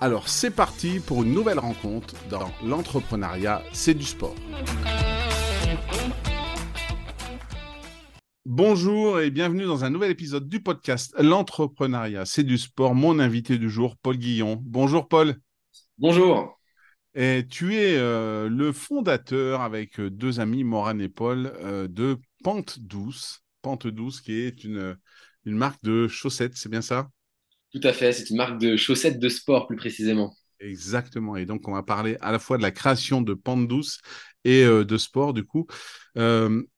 Alors c'est parti pour une nouvelle rencontre dans l'entrepreneuriat, c'est du sport. Bonjour et bienvenue dans un nouvel épisode du podcast L'entrepreneuriat, c'est du sport. Mon invité du jour, Paul Guillon. Bonjour Paul. Bonjour. Et tu es euh, le fondateur avec euh, deux amis, Morane et Paul, euh, de Pente Douce. Pente Douce qui est une, une marque de chaussettes, c'est bien ça? Tout à fait, c'est une marque de chaussettes de sport plus précisément. Exactement. Et donc, on va parler à la fois de la création de Pente Douce et de sport, du coup.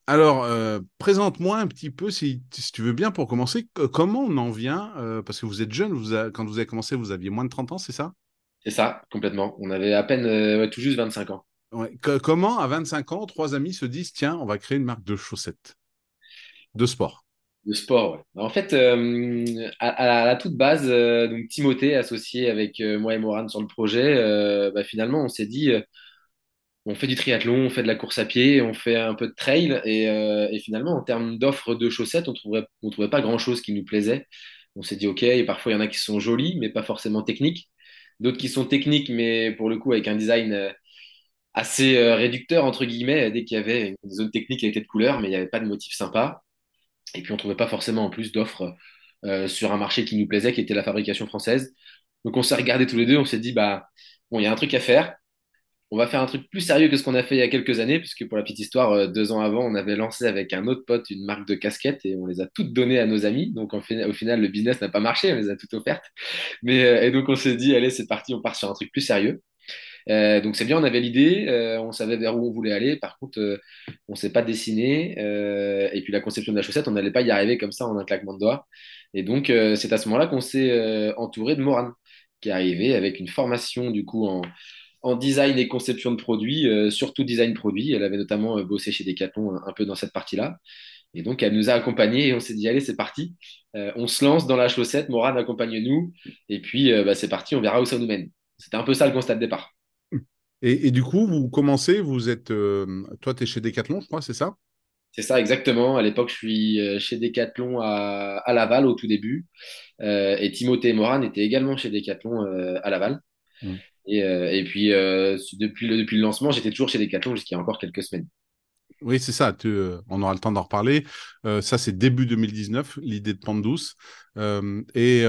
alors, présente-moi un petit peu, si, si, tu veux bien, pour commencer, comment on en vient Parce que vous êtes jeune, vous quand vous avez commencé, vous aviez moins de 30 ans, c'est ça? C'est ça, complètement. On avait à peine euh, tout juste 25 ans. comment, à 25 ans, trois amis se disent tiens, on va créer une marque de chaussettes de sport? De sport, ouais. En fait, euh, à, la toute base, euh, donc Timothée, associé avec moi et Morane sur le projet, bah, finalement, on s'est dit on fait du triathlon, on fait de la course à pied, on fait un peu de trail. Et, finalement, en termes d'offres de chaussettes, on ne on trouvait pas grand-chose qui nous plaisait. On s'est dit, OK, et parfois il y en a qui sont jolies, mais pas forcément techniques d'autres qui sont techniques, mais pour le coup avec un design euh, assez euh, réducteur, entre guillemets, dès qu'il y avait une zone technique avec de couleurs, mais il n'y avait pas de motif sympa. Et puis on ne trouvait pas forcément en plus d'offres euh, sur un marché qui nous plaisait, qui était la fabrication française. Donc on s'est regardé tous les deux, on s'est dit, bah, bon, il y a un truc à faire on va faire un truc plus sérieux que ce qu'on a fait il y a quelques années, puisque pour la petite histoire, euh, deux ans avant, on avait lancé avec un autre pote une marque de casquettes et on les a toutes données à nos amis. Donc au final, le business n'a pas marché, on les a toutes offertes. Mais, euh, et donc on s'est dit, allez, c'est parti, on part sur un truc plus sérieux. Euh, donc c'est bien, on avait l'idée, on savait vers où on voulait aller. Par contre, on ne s'est pas dessiné. et puis la conception de la chaussette, on n'allait pas y arriver comme ça en un claquement de doigts. Et donc c'est à ce moment-là qu'on s'est entouré de Moran, qui est arrivé avec une formation du coup en design et conception de produits, euh, surtout design produit. Elle avait notamment euh, bossé chez Decathlon un, peu dans cette partie-là. Et donc, elle nous a accompagnés et on s'est dit, allez, c'est parti. Euh, on se lance dans la chaussette, Morad accompagne-nous. Et puis, bah, c'est parti, on verra où ça nous mène. C'était un peu ça le constat de départ. Et, du coup, vous commencez, vous êtes, toi, tu es chez Decathlon, je crois, c'est ça? C'est ça, exactement. À l'époque, je suis chez Decathlon à, Laval au tout début. et Timothée et Moran étaient également chez Decathlon à Laval. Mmh. Euh, et, puis, euh, depuis, le, depuis le lancement, j'étais toujours chez Decathlon jusqu'il y a encore quelques semaines. Oui, c'est ça. Euh, on aura le temps d'en reparler. ça, c'est début 2019, l'idée de Pente Douce. et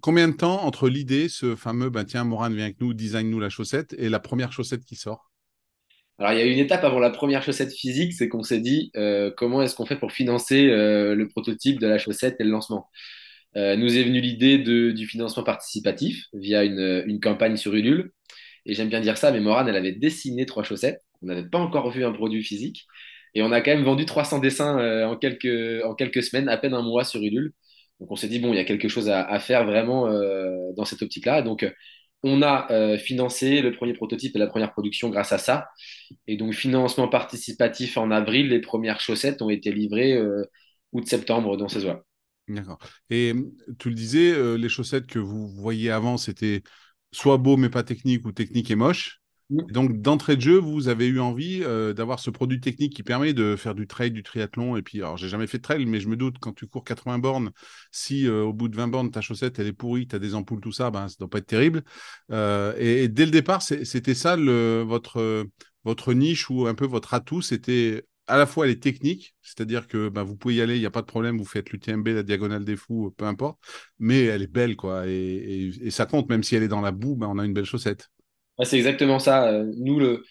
combien de temps entre l'idée, ce fameux, ben, tiens, Moran, viens avec nous, design-nous la chaussette, et la première chaussette qui sort? Alors, il y a une étape avant la première chaussette physique, c'est qu'on s'est dit comment est-ce qu'on fait pour financer le prototype de la chaussette et le lancement? nous est venue l'idée du financement participatif via une, une, campagne sur Ulule. Et j'aime bien dire ça, mais Morane, elle avait dessiné trois chaussettes. On n'avait pas encore vu un produit physique. Et on a quand même vendu 300 dessins euh, en, quelques, en quelques semaines, à peine un mois sur Ulule. Donc on s'est dit, bon, il y a quelque chose à, faire vraiment euh, dans cette optique-là. Donc on a euh, financé le premier prototype et la première production grâce à ça. Et donc financement participatif en avril, les premières chaussettes ont été livrées août-septembre dans ces eaux-là. D'accord. Et tu le disais, les chaussettes que vous voyiez avant, c'était soit beau mais pas technique ou technique et moche. Donc, d'entrée de jeu, vous avez eu envie euh, d'avoir ce produit technique qui permet de faire du trail, du triathlon. Et puis, alors, j'ai jamais fait de trail, mais je me doute, quand tu cours 80 bornes, si euh, au bout de 20 bornes, ta chaussette, elle est pourrie, tu as des ampoules, tout ça, ben, ça doit pas être terrible. Euh, et, dès le départ, c'était ça votre, niche ou un peu votre atout, c'était à la fois elle est technique, c'est-à-dire que bah, vous pouvez y aller, il n'y a pas de problème, vous faites l'UTMB, la diagonale des fous, peu importe, mais elle est belle, quoi, et, ça compte, même si elle est dans la boue, bah, on a une belle chaussette. C'est exactement ça. Euh, nous, le,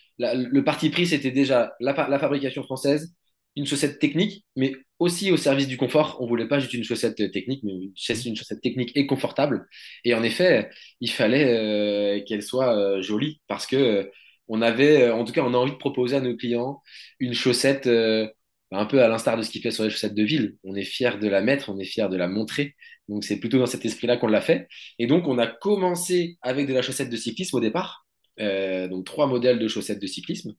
parti pris, c'était déjà la, fabrication française, une chaussette technique, mais aussi au service du confort. On voulait pas juste une chaussette technique, mais une, une chaussette technique et confortable. Et en effet, il fallait qu'elle soit jolie parce que on avait, en tout cas, on a envie de proposer à nos clients une chaussette un peu à l'instar de ce qu'il fait sur les chaussettes de ville. On est fier de la mettre, on est fier de la montrer. Donc c'est plutôt dans cet esprit-là qu'on l'a fait. Et donc on a commencé avec de la chaussette de cyclisme au départ. Euh, donc trois modèles de chaussettes de cyclisme.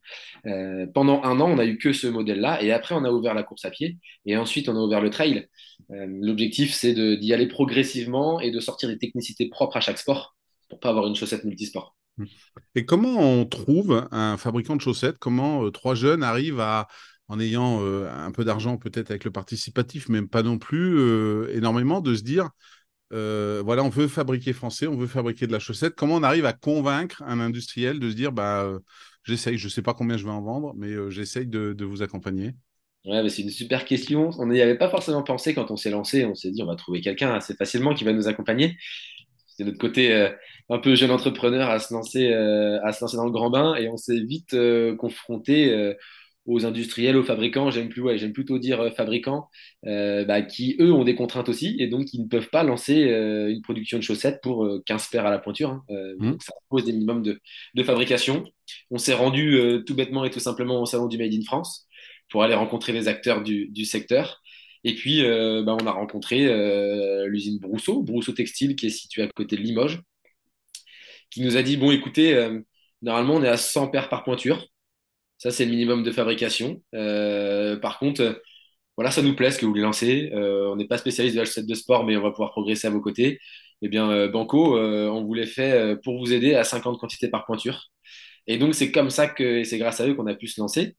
Euh, pendant un an, on n'a eu que ce modèle-là, et après, on a ouvert la course à pied, et ensuite, on a ouvert le trail. Euh, l'objectif, c'est d'y aller progressivement et de sortir des technicités propres à chaque sport pour pas avoir une chaussette multisport. Et comment on trouve un fabricant de chaussettes? Comment trois jeunes arrivent à en ayant un peu d'argent peut-être avec le participatif, mais pas non plus énormément, de se dire, euh, voilà, on veut fabriquer français, on veut fabriquer de la chaussette. Comment on arrive à convaincre un industriel de se dire, bah, j'essaye, je ne sais pas combien je vais en vendre, mais j'essaye de, vous accompagner? Ouais, c'est une super question. On n'y avait pas forcément pensé quand on s'est lancé. On s'est dit, on va trouver quelqu'un assez facilement qui va nous accompagner. C'est notre côté un peu jeune entrepreneur à se lancer, à se lancer dans le grand bain et on s'est vite confronté aux industriels, aux fabricants, j'aime plus, ouais, j'aime plutôt dire euh, fabricants, euh, bah, qui eux ont des contraintes aussi et donc qui ne peuvent pas lancer euh, une production de chaussettes pour 15 paires à la pointure. Hein. Mmh. Donc ça pose des minimums de, de fabrication. On s'est rendu tout bêtement et tout simplement au salon du Made in France pour aller rencontrer les acteurs du, du secteur. Et puis, bah, on a rencontré l'usine Brousseau, Brousseau Textile, qui est située à côté de Limoges, qui nous a dit, bon, écoutez, normalement, on est à 100 paires par pointure. Ça, c'est le minimum de fabrication. Euh, par contre, euh, voilà, ça nous plaît ce que vous voulez lancer. Euh, on n'est pas spécialiste de la chaussette de sport, mais on va pouvoir progresser à vos côtés. Eh bien, Banco, on vous les fait pour vous aider à 50 quantités par pointure. Et donc, c'est comme ça que c'est grâce à eux qu'on a pu se lancer.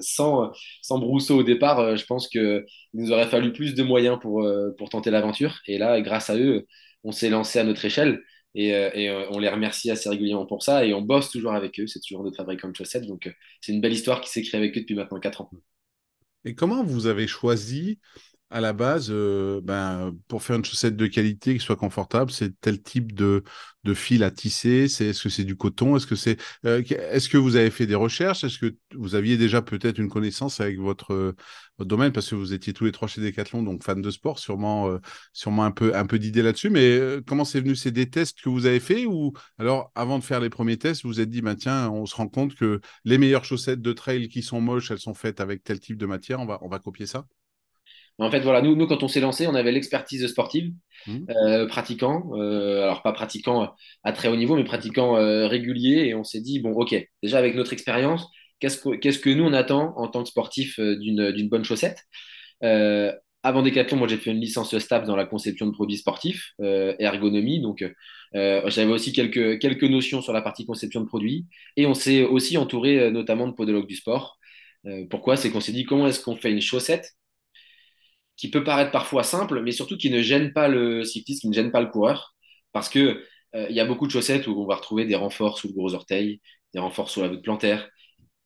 sans, sans Brousseau au départ, je pense qu'il nous aurait fallu plus de moyens pour tenter l'aventure. Et là, grâce à eux, on s'est lancé à notre échelle. Et, euh, euh, on les remercie assez régulièrement pour ça. Et on bosse toujours avec eux. C'est toujours notre fabricant de chaussettes. Donc, euh, c'est une belle histoire qui créée avec eux depuis maintenant 4 ans. Et comment vous avez choisi à la base, ben, pour faire une chaussette de qualité qui soit confortable, c'est tel type de, de fil à tisser est-ce que c'est du coton Est-ce que c'est euh, que vous avez fait des recherches Est-ce que vous aviez déjà peut-être une connaissance avec votre, votre domaine? Parce que vous étiez tous les trois chez Decathlon, donc fans de sport, sûrement euh, sûrement un peu un peu d'idées là-dessus. Mais euh, comment c'est venu C'est des tests que vous avez fait? Ou alors avant de faire les premiers tests, vous vous êtes dit bah, tiens, on se rend compte que les meilleures chaussettes de trail qui sont moches, elles sont faites avec tel type de matière. On va on va copier ça? En fait, voilà, nous, nous quand on s'est lancé, on avait l'expertise sportive, mmh. euh, pratiquant, euh, alors pas pratiquant à très haut niveau, mais pratiquant euh, régulier, et on s'est dit, bon, ok, déjà avec notre expérience, qu'est-ce que, qu'est-ce que nous on attend en tant que sportif d'une, d'une bonne chaussette? Avant Decathlon, moi j'ai fait une licence STAPS dans la conception de produits sportifs, ergonomie, donc j'avais aussi quelques, quelques notions sur la partie conception de produits, et on s'est aussi entouré notamment de podologues du sport. pourquoi? C'est qu'on s'est dit, comment est-ce qu'on fait une chaussette qui peut paraître parfois simple, mais surtout qui ne gêne pas le cycliste, qui ne gêne pas le coureur, parce que euh, il y a beaucoup de chaussettes où on va retrouver des renforts sous le gros orteil, des renforts sous la voûte plantaire.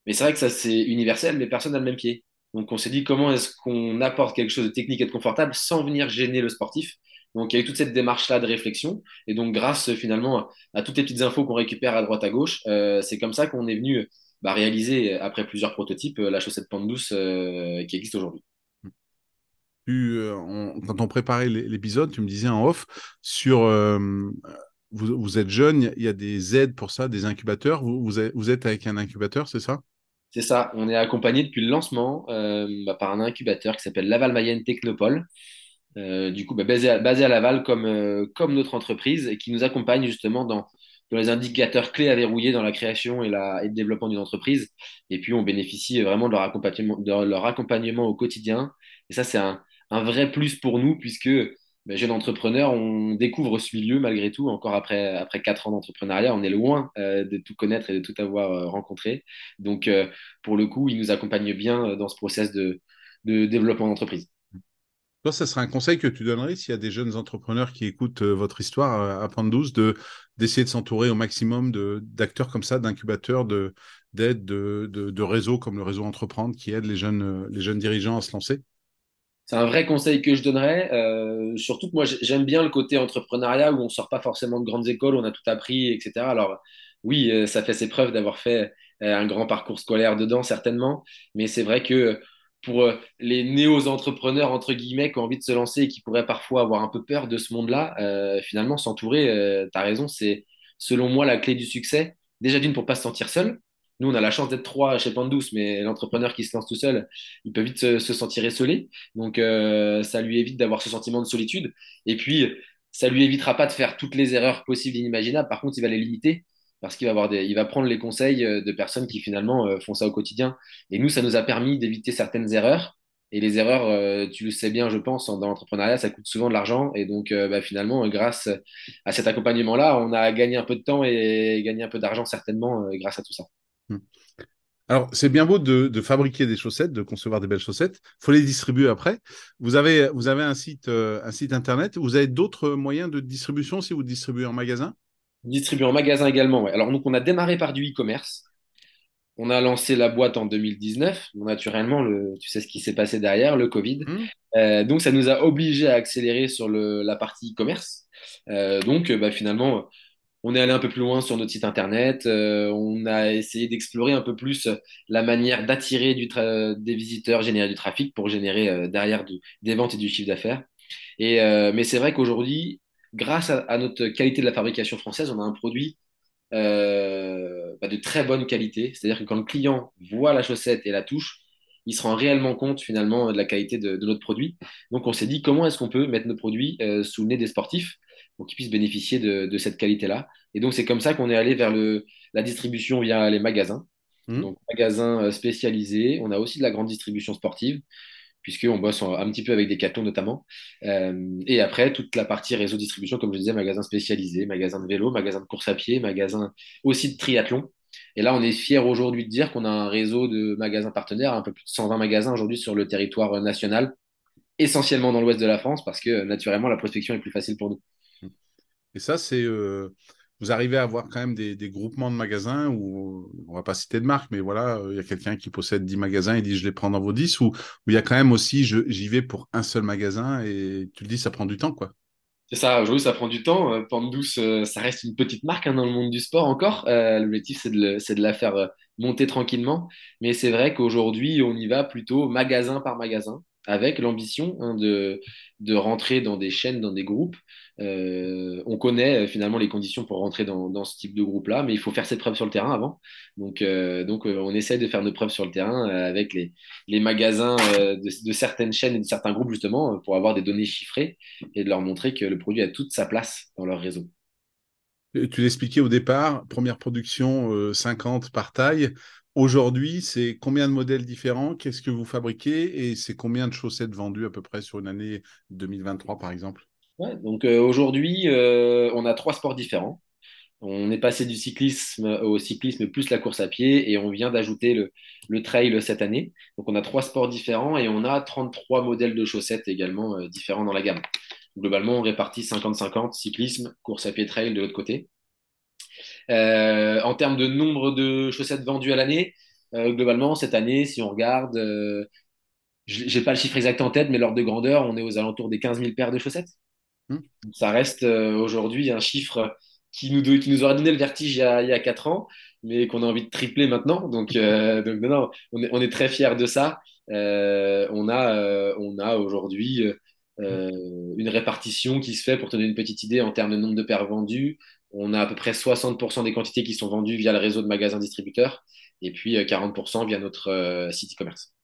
Mais c'est vrai que ça c'est universel, mais personne n'a le même pied. Donc on s'est dit comment est-ce qu'on apporte quelque chose de technique et de confortable sans venir gêner le sportif? Donc il y a eu toute cette démarche-là de réflexion. Et donc grâce finalement à, toutes les petites infos qu'on récupère à droite à gauche, euh, c'est comme ça qu'on est venu bah, réaliser, après plusieurs prototypes, la chaussette pente douce euh, qui existe aujourd'hui. Euh, quand on préparait l'épisode, tu me disais en off sur. Euh, vous, êtes jeune, il y a des aides pour ça, des incubateurs. Vous, êtes, avec un incubateur, c'est ça? C'est ça. On est accompagné depuis le lancement euh, bah, par un incubateur qui s'appelle Laval Mayenne Technopole. du coup, bah, basé, à, basé, Laval comme, notre entreprise et qui nous accompagne justement dans, les indicateurs clés à verrouiller dans la création et, le développement d'une entreprise. Et puis, on bénéficie vraiment de leur accompagnement au quotidien. Et ça, c'est un, un vrai plus pour nous, puisque ben, jeune entrepreneur, on découvre ce milieu malgré tout, encore après, après 4 ans d'entrepreneuriat, on est loin euh, de tout connaître et de tout avoir euh, rencontré. Donc, euh, pour le coup, il nous accompagne bien dans ce process de, développement d'entreprise. Toi, ça serait un conseil que tu donnerais s'il y a des jeunes entrepreneurs qui écoutent votre histoire à Pandouce, de d'essayer de s'entourer au maximum d'acteurs comme ça, d'incubateurs, de, de, de, réseaux comme le réseau Entreprendre qui aide jeunes, les jeunes dirigeants à se lancer? C'est un vrai conseil que je donnerais. Euh, surtout que moi, j'aime bien le côté entrepreneuriat où on sort pas forcément de grandes écoles, on a tout appris, etc. Alors, oui, ça fait ses preuves d'avoir fait un grand parcours scolaire dedans, certainement. Mais c'est vrai que pour les néo-entrepreneurs, entre guillemets, qui ont envie de se lancer et qui pourraient parfois avoir un peu peur de ce monde-là, finalement, s'entourer, tu as raison, c'est selon moi la clé du succès. Déjà d'une, pour pas se sentir seul. Nous, on a la chance d'être trois chez Pandouce, mais l'entrepreneur qui se lance tout seul, il peut vite se, sentir esselé. Donc, ça lui évite d'avoir ce sentiment de solitude. Et puis, ça lui évitera pas de faire toutes les erreurs possibles et inimaginables. Par contre, il va les limiter parce qu'il va, avoir il va prendre les conseils euh, de personnes qui finalement euh, font ça au quotidien. Et nous, ça nous a permis d'éviter certaines erreurs. Et les erreurs, euh, tu le sais bien, je pense, dans l'entrepreneuriat, ça coûte souvent de l'argent. Et donc, bah, finalement, grâce à cet accompagnement-là, on a gagné un peu de temps et gagné un peu d'argent, certainement, grâce à tout ça. Hmm. Alors, c'est bien beau de, fabriquer des chaussettes, de concevoir des belles chaussettes. Il faut les distribuer après. Vous avez, vous avez un, site, un site internet. Vous avez d'autres moyens de distribution si vous distribuez en magasin? Distribué en magasin également. Alors, donc, on a démarré par du e-commerce. On a lancé la boîte en 2019. naturellement, le, tu sais ce qui s'est passé derrière, le Covid. Mmh. Euh, donc, ça nous a obligé à accélérer sur le, la partie e-commerce. Euh, donc, bah, finalement, on est allé un peu plus loin sur notre site internet. Euh, on a essayé d'explorer un peu plus la manière d'attirer des visiteurs, générer du trafic pour générer derrière des ventes et du chiffre d'affaires. Mais c'est vrai qu'aujourd'hui, grâce à, notre qualité de la fabrication française, on a un produit euh, bah, de très bonne qualité. C'est-à-dire que quand le client voit la chaussette et la touche, il se rend réellement compte finalement de la qualité de, notre produit. Donc on s'est dit comment est-ce qu'on peut mettre nos produits euh, sous le nez des sportifs pour qu'ils puissent bénéficier de, cette qualité-là. Et donc c'est comme ça qu'on est allé vers le, la distribution via les magasins. Mmh. Donc magasins euh, spécialisés. On a aussi de la grande distribution sportive puisqu'on bosse un petit peu avec des cartons notamment. Euh, et après, toute la partie réseau distribution, comme je disais, magasins spécialisés, magasins de vélo, magasins de course à pied, magasins aussi de triathlon. Et là, on est fier aujourd'hui de dire qu'on a un réseau de magasins partenaires, un peu plus de 120 magasins aujourd'hui sur le territoire national, essentiellement dans l'ouest de la France, parce que naturellement, la prospection est plus facile pour nous. Et ça, c'est euh, vous arrivez à avoir quand même des, groupements de magasins où, on va pas citer de marque, mais voilà, euh, il y a quelqu'un qui possède 10 magasins et dit je les prends dans vos 10, ou il y a quand même aussi j'y vais pour un seul magasin et tu le dis, ça prend du temps, quoi. C'est ça, aujourd'hui ça prend du temps. Euh, Pente Douce, euh, ça reste une petite marque hein, dans le monde du sport encore. L'objectif, c'est de, la faire monter tranquillement. Mais c'est vrai qu'aujourd'hui, on y va plutôt magasin par magasin avec l'ambition hein, de rentrer dans des chaînes, dans des groupes. Euh, on connaît euh, finalement les conditions pour rentrer dans, ce type de groupe-là, mais il faut faire ses preuves sur le terrain avant. Donc, euh, on essaye de faire nos preuves sur le terrain avec les, les magasins de, certaines chaînes et de certains groupes, justement, pour avoir des données chiffrées et de leur montrer que le produit a toute sa place dans leur réseau. Tu l'expliquais au départ, première production 50 par taille. Aujourd'hui, c'est combien de modèles différents? Qu'est-ce que vous fabriquez? Et c'est combien de chaussettes vendues à peu près sur une année 2023, par exemple? Donc euh, aujourd'hui, euh, on a trois sports différents. On est passé du cyclisme au cyclisme plus la course à pied et on vient d'ajouter le, trail cette année. Donc on a trois sports différents et on a 33 modèles de chaussettes également euh, différents dans la gamme. Globalement, on répartit 50-50 cyclisme, course à pied, trail de l'autre côté. En termes de nombre de chaussettes vendues à l'année, globalement, cette année, si on regarde, euh, j'ai pas le chiffre exact en tête, mais l'ordre de grandeur, on est aux alentours des 15 000 paires de chaussettes. Hmm. Ça reste aujourd'hui un chiffre qui nous, qui nous aurait donné le vertige il y a, il y a 4 ans, mais qu'on a envie de tripler maintenant. Donc, donc non, on, est, on est très fiers de ça. on a, on a aujourd'hui une répartition qui se fait, pour te donner une petite idée, en termes de nombre de paires vendues, on a à peu près 60% des quantités qui sont vendues via le réseau de magasins distributeurs et puis 40% euh, via notre euh, site e-commerce.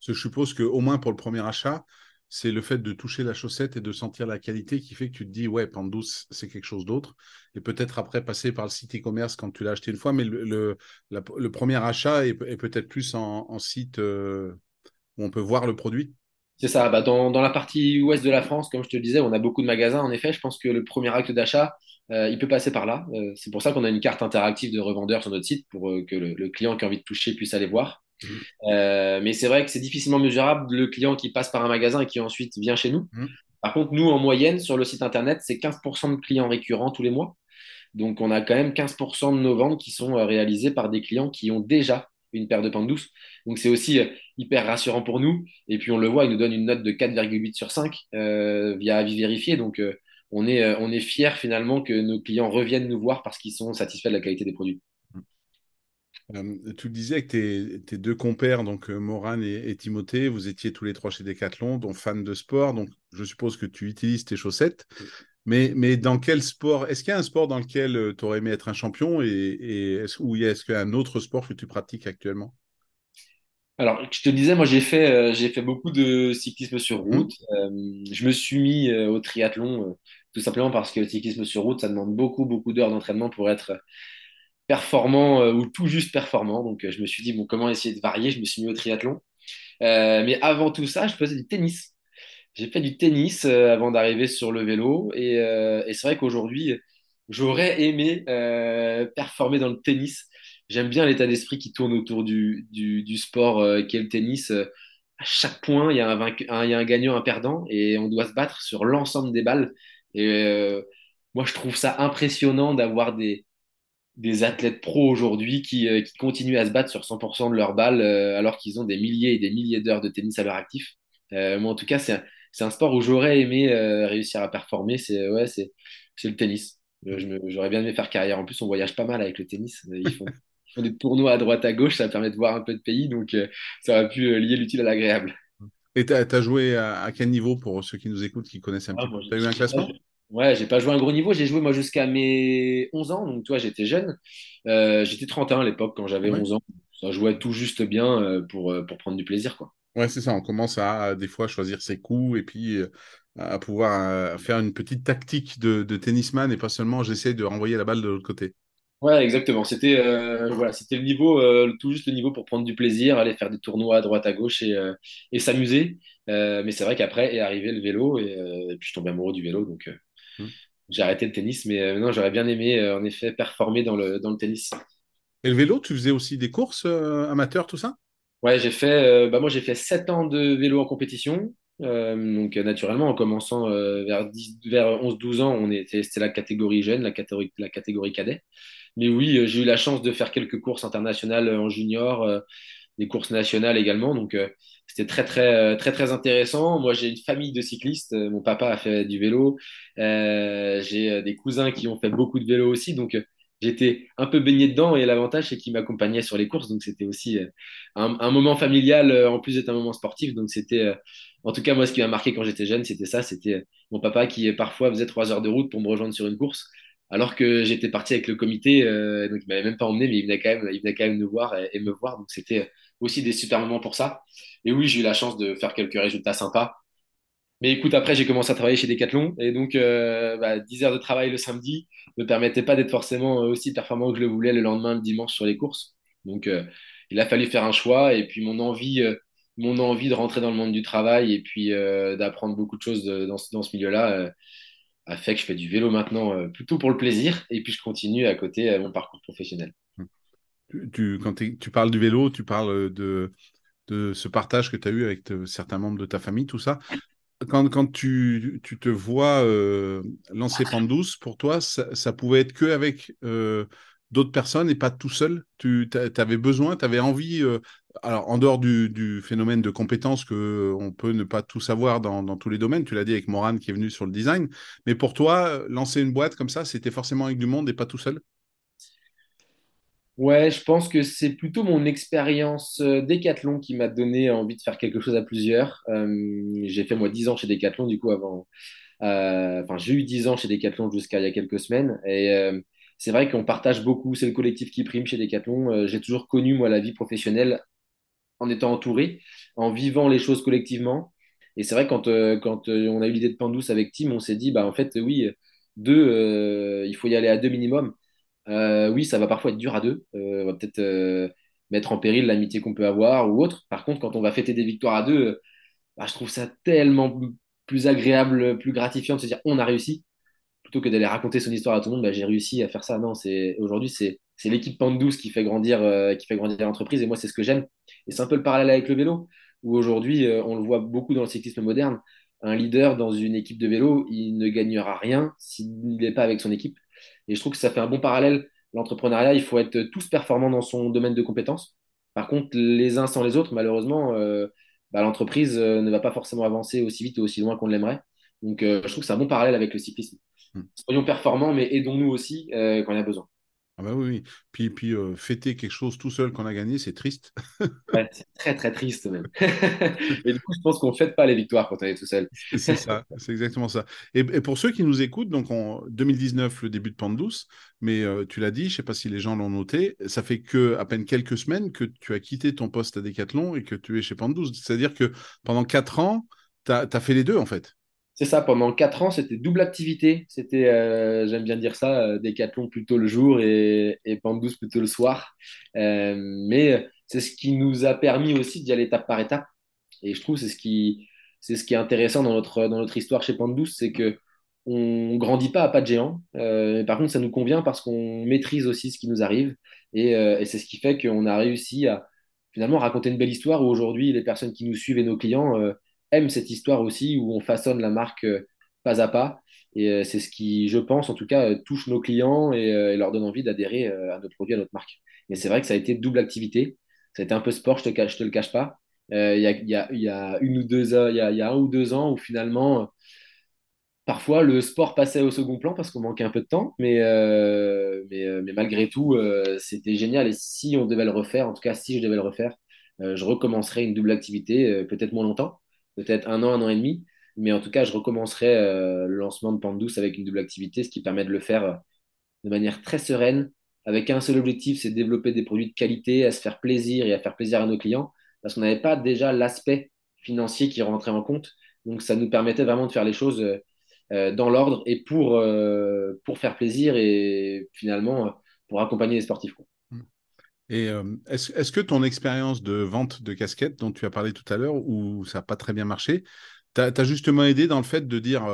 Je suppose qu'au moins pour le premier achat, c'est le fait de toucher la chaussette et de sentir la qualité qui fait que tu te dis, ouais, Pente douce, c'est quelque chose d'autre. Et peut-être après passer par le site e-commerce quand tu l'as acheté une fois, mais le, premier achat est, peut-être plus en, site euh, où on peut voir le produit. C'est ça. Bah dans, la partie ouest de la France, comme je te le disais, on a beaucoup de magasins. En effet, je pense que le premier acte d'achat, euh, il peut passer par là. Euh, c'est pour ça qu'on a une carte interactive de revendeur sur notre site pour que le, client qui a envie de toucher puisse aller voir. Mmh. mais c'est vrai que c'est difficilement mesurable le client qui passe par un magasin et qui ensuite vient chez nous. Mmh. Par contre, nous, en moyenne, sur le site internet, c'est 15% de clients récurrents tous les mois. Donc, on a quand même 15% de nos ventes qui sont réalisées par des clients qui ont déjà une paire de pentes douces. Donc, c'est aussi hyper rassurant pour nous. Et puis, on le voit, il nous donne une note de 4,8 sur 5 via avis vérifié. Donc, on est, on est fiers finalement que nos clients reviennent nous voir parce qu'ils sont satisfaits de la qualité des produits. Euh, tu le disais avec tes, deux compères, donc euh, Moran et, Timothée, vous étiez tous les trois chez Decathlon, donc fans de sport, donc je suppose que tu utilises tes chaussettes. Mais, mais dans quel sport Est-ce qu'il y a un sport dans lequel tu aurais aimé être un champion et, et est-ce, ou est-ce qu'il y a un autre sport que tu pratiques actuellement? Alors, je te disais, moi, j'ai fait, j'ai fait beaucoup de cyclisme sur mmh. route. je me suis mis au triathlon, tout simplement parce que le cyclisme sur route, ça demande beaucoup, beaucoup d'heures d'entraînement pour être performant euh, ou tout juste performant. Donc, euh, je me suis dit, bon, comment essayer de varier? Je me suis mis au triathlon. Euh, mais avant tout ça, je faisais du tennis. J'ai fait du tennis avant d'arriver sur le vélo. Et, c'est vrai qu'aujourd'hui, j'aurais aimé performer dans le tennis. J'aime bien l'état d'esprit qui tourne autour du, du, du sport qu'est le tennis. À chaque point, il y, a un il y a un gagnant, un perdant, et on doit se battre sur l'ensemble des balles. Et moi, je trouve ça impressionnant d'avoir des, des athlètes pros aujourd'hui qui, euh, qui, continuent à se battre sur 100% de leur balle euh, alors qu'ils ont des milliers et des milliers d'heures de tennis à leur actif. Euh, moi, en tout cas, c'est un, un, sport où j'aurais aimé réussir à performer. C'est ouais, c'est le tennis. J'aurais bien aimé faire carrière. En plus, on voyage pas mal avec le tennis. Ils font, ils font des tournois à droite à gauche. Ça permet de voir un peu de pays. Donc, ça aurait pu lier l'utile à l'agréable. Et tu as, joué à, quel niveau pour ceux qui nous écoutent, qui connaissent un ah, peu? Tu as eu un classement? Ouais, j'ai pas joué un gros niveau. J'ai joué moi jusqu'à mes 11 ans. Donc, toi, j'étais jeune. Euh, j'étais 31 à l'époque quand j'avais 11 ans. Ça jouait tout juste bien euh, pour, euh, pour prendre du plaisir, quoi. Ouais, c'est ça. On commence à, des fois choisir ses coups et puis à pouvoir faire une petite tactique de, de tennisman et pas seulement j'essaie de renvoyer la balle de l'autre côté. Ouais, exactement. C'était voilà, c'était le niveau, tout juste le niveau pour prendre du plaisir, aller faire des tournois à droite à gauche et, et s'amuser. mais c'est vrai qu'après est arrivé le vélo et, et, puis je tombais amoureux du vélo, donc. J'ai arrêté le tennis, mais euh, non, j'aurais bien aimé, euh, en effet, performer dans le, dans le tennis. Et le vélo, tu faisais aussi des courses euh, amateurs, tout ça? Ouais, j'ai fait, bah moi, j'ai fait 7 ans de vélo en compétition. donc, naturellement, en commençant vers, vers 11-12 ans, on était, c'était la catégorie jeune, la catégorie, la catégorie cadet. Mais oui, j'ai eu la chance de faire quelques courses internationales en junior, des courses nationales également. Donc, c'était très, très, très, très intéressant. Moi, j'ai une famille de cyclistes. Mon papa a fait du vélo. Euh, j'ai des cousins qui ont fait beaucoup de vélo aussi. Donc, j'étais un peu baigné dedans. Et l'avantage, c'est qu'ils m'accompagnaient sur les courses. Donc, c'était aussi euh, un, moment familial, euh, en plus d'être un moment sportif. Donc, c'était, en tout cas, moi, ce qui m'a marqué quand j'étais jeune, c'était ça. C'était mon papa qui, parfois, faisait trois heures de route pour me rejoindre sur une course alors que j'étais parti avec le comité, euh, donc il m'avait même pas emmené, mais il venait quand même, il quand même nous voir et me voir, donc c'était aussi des super moments pour ça. Et oui, j'ai eu la chance de faire quelques résultats sympas. Mais écoute, après, j'ai commencé à travailler chez Decathlon. Et donc, euh, bah, 10 heures de travail le samedi ne me permettaient pas d'être forcément euh, aussi performant que je le voulais le lendemain, le dimanche sur les courses. Donc, euh, il a fallu faire un choix. Et puis, mon envie, euh, mon envie de rentrer dans le monde du travail et puis d'apprendre beaucoup de choses dans, dans ce milieu-là a fait que je fais du vélo maintenant plutôt pour le plaisir. Et puis, je continue à côté mon parcours professionnel. Tu, quand tu parles du vélo, tu parles de, de ce partage que tu as eu avec certains membres de ta famille, tout ça. Quand, tu, te vois euh, lancer Pandouce, pour toi, ça, pouvait être que avec euh, d'autres personnes et pas tout seul? Tu avais besoin, tu avais envie, euh, en dehors du, phénomène de compétences que on peut ne pas tout savoir dans, dans tous les domaines, tu l'as dit avec Moran qui est venu sur le design, mais pour toi, lancer une boîte comme ça, c'était forcément avec du monde et pas tout seul? Ouais, je pense que c'est plutôt mon expérience euh, Décathlon qui m'a donné envie de faire quelque chose à plusieurs. Euh, j'ai fait moi 10 ans chez Décathlon, du coup, avant. Euh, j'ai eu 10 ans chez Décathlon jusqu'à il y a quelques semaines. Et c'est vrai qu'on partage beaucoup, c'est le collectif qui prime chez Décathlon. j'ai toujours connu, moi, la vie professionnelle en étant entouré, en vivant les choses collectivement. Et c'est vrai, quand, quand on a eu l'idée de Pandouce avec Tim, on s'est dit, bah, en fait, oui, deux, il faut y aller à deux minimum. Euh, oui, ça va parfois être dur à deux. Euh, on va peut-être euh, mettre en péril l'amitié qu'on peut avoir ou autre. Par contre, quand on va fêter des victoires à deux, bah, je trouve ça tellement plus agréable, plus gratifiant de se dire on a réussi, plutôt que d'aller raconter son histoire à tout le monde. Bah, j'ai réussi à faire ça. Non, c'est aujourd'hui c'est l'équipe Pandouce qui fait grandir qui fait grandir l'entreprise et moi c'est ce que j'aime. Et c'est un peu le parallèle avec le vélo où aujourd'hui on le voit beaucoup dans le cyclisme moderne. Un leader dans une équipe de vélo, il ne gagnera rien s'il n'est pas avec son équipe. Et je trouve que ça fait un bon parallèle. L'entrepreneuriat, il faut être tous performants dans son domaine de compétences. Par contre, les uns sans les autres, malheureusement, euh, bah, l'entreprise euh, ne va pas forcément avancer aussi vite ou aussi loin qu'on l'aimerait. Donc, je trouve que c'est un bon parallèle avec le cyclisme. Hmm. Soyons performants, mais aidons-nous aussi quand il y a besoin. Ah bah oui, oui. Puis, puis fêter quelque chose tout seul qu'on a gagné, c'est triste. ouais, c'est très très triste même. et du coup, je pense qu'on ne fête pas les victoires quand on est tout seul. c'est ça, c'est exactement ça. Et, pour ceux qui nous écoutent, donc en 2019, le début de Pente Douce, mais tu l'as dit, je ne sais pas si les gens l'ont noté, ça fait que à peine quelques semaines que tu as quitté ton poste à Decathlon et que tu es chez Pente Douce. C'est-à-dire que pendant quatre ans, tu as, as fait les deux en fait. C'est ça, pendant quatre ans, c'était double activité. C'était, euh, j'aime bien dire ça, euh, décathlon plutôt le jour et, et douce plutôt le soir. Euh, mais c'est ce qui nous a permis aussi d'y aller étape par étape. Et je trouve c'est ce qui, c'est ce qui est intéressant dans notre, dans notre histoire chez douce, c'est que on grandit pas à pas de géant. par contre, ça nous convient parce qu'on maîtrise aussi ce qui nous arrive. Et c'est ce qui fait qu'on a réussi à finalement raconter une belle histoire où aujourd'hui, les personnes qui nous suivent et nos clients aime cette histoire aussi où on façonne la marque euh, pas à pas. Et euh, c'est ce qui, je pense, en tout cas, euh, touche nos clients et, leur donne envie d'adhérer à nos produits, à notre marque. Mais c'est vrai que ça a été double activité. Ça a été un peu sport, je ne te, te le cache pas. Il y, a, y, y a, un ou deux ans où finalement, parfois le sport passait au second plan parce qu'on manquait un peu de temps, mais, mais, mais, malgré tout, c'était génial. Et si on devait le refaire, en tout cas si je devais le refaire, je recommencerais une double activité, peut-être moins longtemps, peut-être un an, un an et demi. Mais en tout cas, je recommencerai euh, le lancement de Pente Douce avec une double activité, ce qui permet de le faire euh, de manière très sereine, avec un seul objectif, c'est de développer des produits de qualité, à se faire plaisir et à faire plaisir à nos clients, parce qu'on n'avait pas déjà l'aspect financier qui rentrait en compte. Donc, ça nous permettait vraiment de faire les choses euh, dans l'ordre et pour, pour faire plaisir et finalement pour accompagner les sportifs. Et est-ce que ton expérience de vente de casquettes dont tu as parlé tout à l'heure, où ça n'a pas très bien marché, t'as justement aidé dans le fait de dire,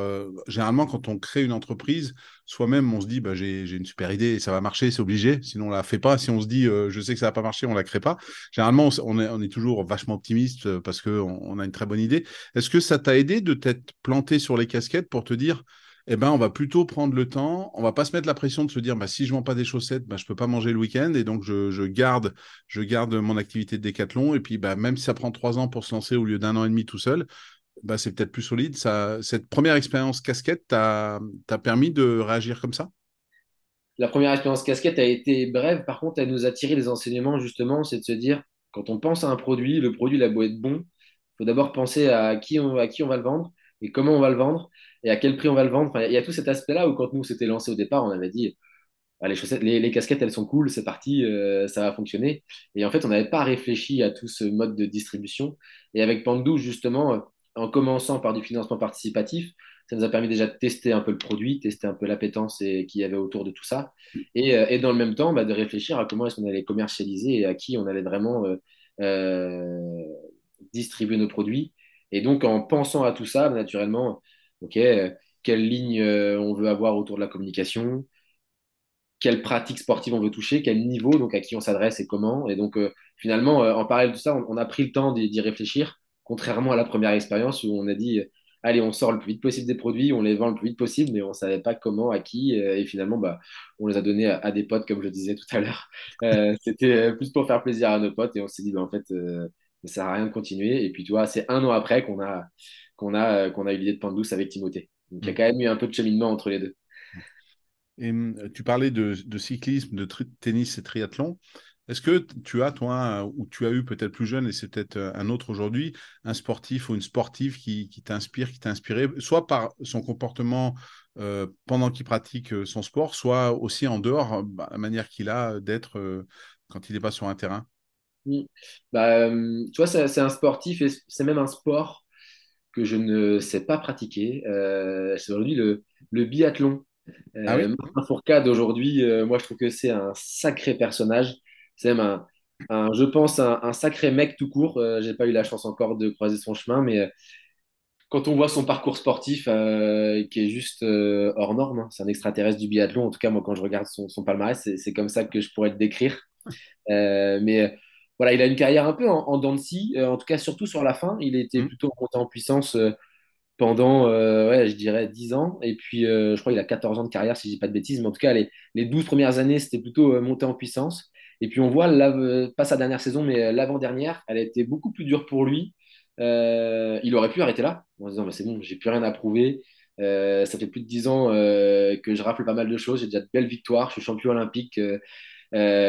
généralement quand on crée une entreprise, soi-même on se dit, bah, j'ai une super idée ça va marcher, c'est obligé, sinon on la fait pas. Si on se dit, je sais que ça va pas marcher, on la crée pas. Généralement on est, on est toujours vachement optimiste parce qu'on on a une très bonne idée. Est-ce que ça t'a aidé de t'être planté sur les casquettes pour te dire, eh ben, on va plutôt prendre le temps. On va pas se mettre la pression de se dire, bah, si je vends pas des chaussettes, bah, je peux pas manger le week-end. Et donc, je, garde, je garde mon activité de décathlon. Et puis, bah, même si ça prend trois ans pour se lancer au lieu d'un an et demi tout seul, bah, c'est peut-être plus solide. Ça, cette première expérience casquette t'a permis de réagir comme ça? La première expérience casquette a été brève. Par contre, elle nous a tiré des enseignements, justement. C'est de se dire, quand on pense à un produit, le produit, il a beau être bon, il faut d'abord penser à qui, à qui on va le vendre et comment on va le vendre et à quel prix on va le vendre? il y a tout cet aspect-là où quand nous s'était lancé au départ, on avait dit ah, les, chaussettes, les, casquettes, elles sont cool, c'est parti, euh, ça va fonctionner. Et en fait, on n'avait pas réfléchi à tout ce mode de distribution. Et avec Pandou, justement, euh, en commençant par du financement participatif, ça nous a permis déjà de tester un peu le produit, tester un peu l'appétence qu'il y avait autour de tout ça. Et, euh, dans le même temps, bah, de réfléchir à comment est-ce qu'on allait commercialiser et à qui on allait vraiment distribuer nos produits. Et donc, en pensant à tout ça, naturellement, OK, euh, quelle ligne euh, on veut avoir autour de la communication, quelle pratique sportive on veut toucher, quel niveau, donc à qui on s'adresse et comment? Et donc, euh, finalement, en parallèle de ça, on, a pris le temps d'y réfléchir, contrairement à la première expérience où on a dit, allez, on sort le plus vite possible des produits, on les vend le plus vite possible, mais on ne savait pas comment, à qui. et finalement, bah, on les a donnés à, des potes, comme je disais tout à l'heure. C'était plus pour faire plaisir à nos potes et on s'est dit, bah, en fait, ça ne sert à rien de continuer. Et puis, tu vois, c'est un an après qu'on a qu'on a, euh, qu'on a eu l'idée de Pain douce avec Timothée. Donc il y a mm. quand même eu un peu de cheminement entre les deux. Et hum, tu parlais de, cyclisme, de tennis et triathlon. Est-ce que tu as, toi, ou tu as eu peut-être plus jeune, et c'est peut-être euh, un autre aujourd'hui, un sportif ou une sportive qui, t'inspire, qui t'a inspiré, soit par son comportement euh, pendant qu'il pratique son sport, soit aussi en dehors, bah, la manière qu'il a d'être quand il n'est pas sur un terrain? Bah, hum, Tu vois, c'est un sportif et c'est même un sport que je ne sais pas pratiquer. Euh, c'est aujourd'hui le, le biathlon. Euh, ah Martin Fourcade, aujourd'hui, euh, moi, je trouve que c'est un sacré personnage. C'est même un, je pense, un, sacré mec tout court. Euh, j'ai pas eu la chance encore de croiser son chemin, mais quand on voit son parcours sportif, qui est juste hors norme, hein, c'est un extraterrestre du biathlon. En tout cas, moi, quand je regarde son, son palmarès, c'est comme ça que je pourrais le décrire. mais voilà, il a une carrière un peu en, en dents de scie, euh, en tout cas surtout sur la fin. Il était mmh. plutôt monté en puissance euh, pendant, euh, ouais, je dirais, 10 ans. Et puis, je crois qu'il a 14 ans de carrière, si je dis pas de bêtises. Mais en tout cas, les, les 12 premières années, c'était plutôt monté en puissance. Et puis, on voit, pas sa dernière saison, mais l'avant-dernière, elle a été beaucoup plus dure pour lui. il aurait pu arrêter là, en disant, bah, c'est bon, j'ai plus rien à prouver. ça fait plus de dix ans que je rafle pas mal de choses. J'ai déjà de belles victoires. Je suis champion olympique,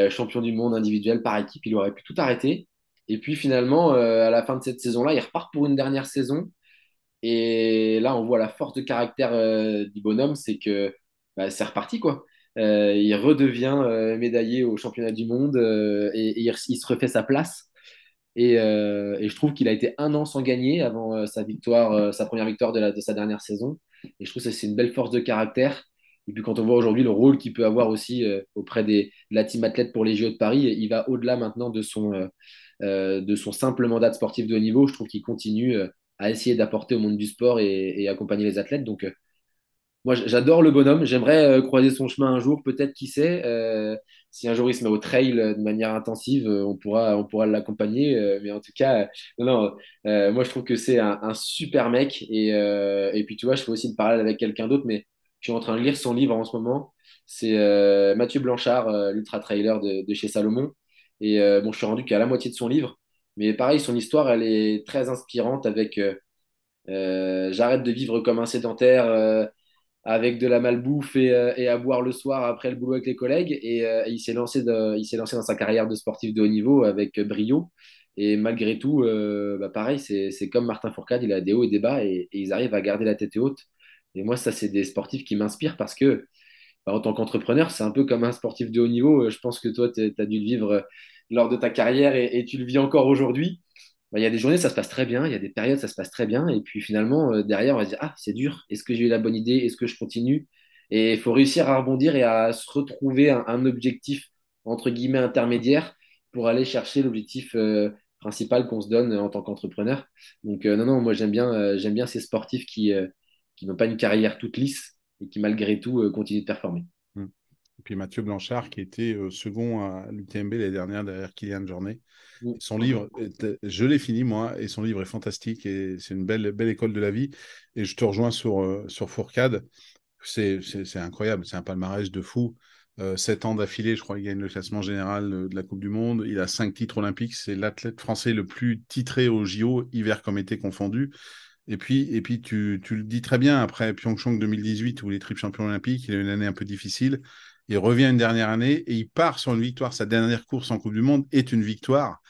champion du monde individuel par équipe. Il aurait pu tout arrêter. Et puis finalement, à la fin de cette saison-là, il repart pour une dernière saison. Et là, on voit la force de caractère du bonhomme, c'est que bah, c'est reparti, quoi. Euh, il redevient euh, médaillé au championnat du monde euh, et, il, se refait sa place. Et, je trouve qu'il a été un an sans gagner avant sa victoire, sa première victoire de, sa dernière saison. Et je trouve que c'est une belle force de caractère. Et puis quand on voit aujourd'hui le rôle qu'il peut avoir aussi auprès des, de la team athlète pour les JO de Paris, il va au-delà maintenant de son, de son simple mandat de sportif de haut niveau. Je trouve qu'il continue à essayer d'apporter au monde du sport et, et accompagner les athlètes. Donc moi, j'adore le bonhomme. J'aimerais euh, croiser son chemin un jour, peut-être, qui sait. Euh, si un jour il se met au trail euh, de manière intensive, on pourra, on pourra l'accompagner. mais en tout cas, non, moi, je trouve que c'est un, super mec. Et, et puis, tu vois, je fais aussi le parallèle avec quelqu'un d'autre, mais je suis en train de lire son livre en ce moment. C'est Mathieu Blanchard, l'ultra trailer de, chez Salomon. Et bon, je suis rendu qu'à la moitié de son livre. Mais pareil, son histoire, elle est très inspirante avec J'arrête de vivre comme un sédentaire avec de la malbouffe et, euh, et, à boire le soir après le boulot avec les collègues. Et, euh, il s'est lancé, lancé dans sa carrière de sportif de haut niveau avec brio. Et malgré tout, euh, bah pareil, c'est comme Martin Fourcade, il a des hauts et des bas et, ils arrivent à garder la tête haute. Et moi, ça, c'est des sportifs qui m'inspirent parce que, bah, en tant qu'entrepreneur, c'est un peu comme un sportif de haut niveau. Je pense que toi, tu as dû le vivre lors de ta carrière et, tu le vis encore aujourd'hui. Bah, il y a des journées, ça se passe très bien, il y a des périodes, ça se passe très bien, et puis finalement, euh, derrière, on va se dire, ah, c'est dur, est-ce que j'ai eu la bonne idée, est-ce que je continue? Et il faut réussir à rebondir et à se retrouver un, objectif, entre guillemets, intermédiaire pour aller chercher l'objectif euh, principal qu'on se donne en tant qu'entrepreneur. Donc, euh, non, non, moi, j'aime bien, j'aime bien ces sportifs qui, qui n'ont pas une carrière toute lisse et qui, malgré tout, continuent de performer. Mmh. Et puis Mathieu Blanchard, qui était second à l'UTMB l'année dernière derrière Kylian Jornet. Son livre, je l'ai fini moi, et son livre est fantastique et c'est une belle, belle école de la vie. Et je te rejoins sur, euh, sur Fourcade. C'est incroyable, c'est un palmarès de fou. Euh, sept ans d'affilée, je crois qu'il gagne le classement général euh, de la Coupe du Monde. Il a cinq titres olympiques. C'est l'athlète français le plus titré au JO, hiver comme été confondu. Et puis, tu, le dis très bien, après Pyeongchang 2018, où il est triple champion olympique, il a une année un peu difficile. Il revient une dernière année et il part sur une victoire. Sa dernière course en Coupe du Monde est une victoire.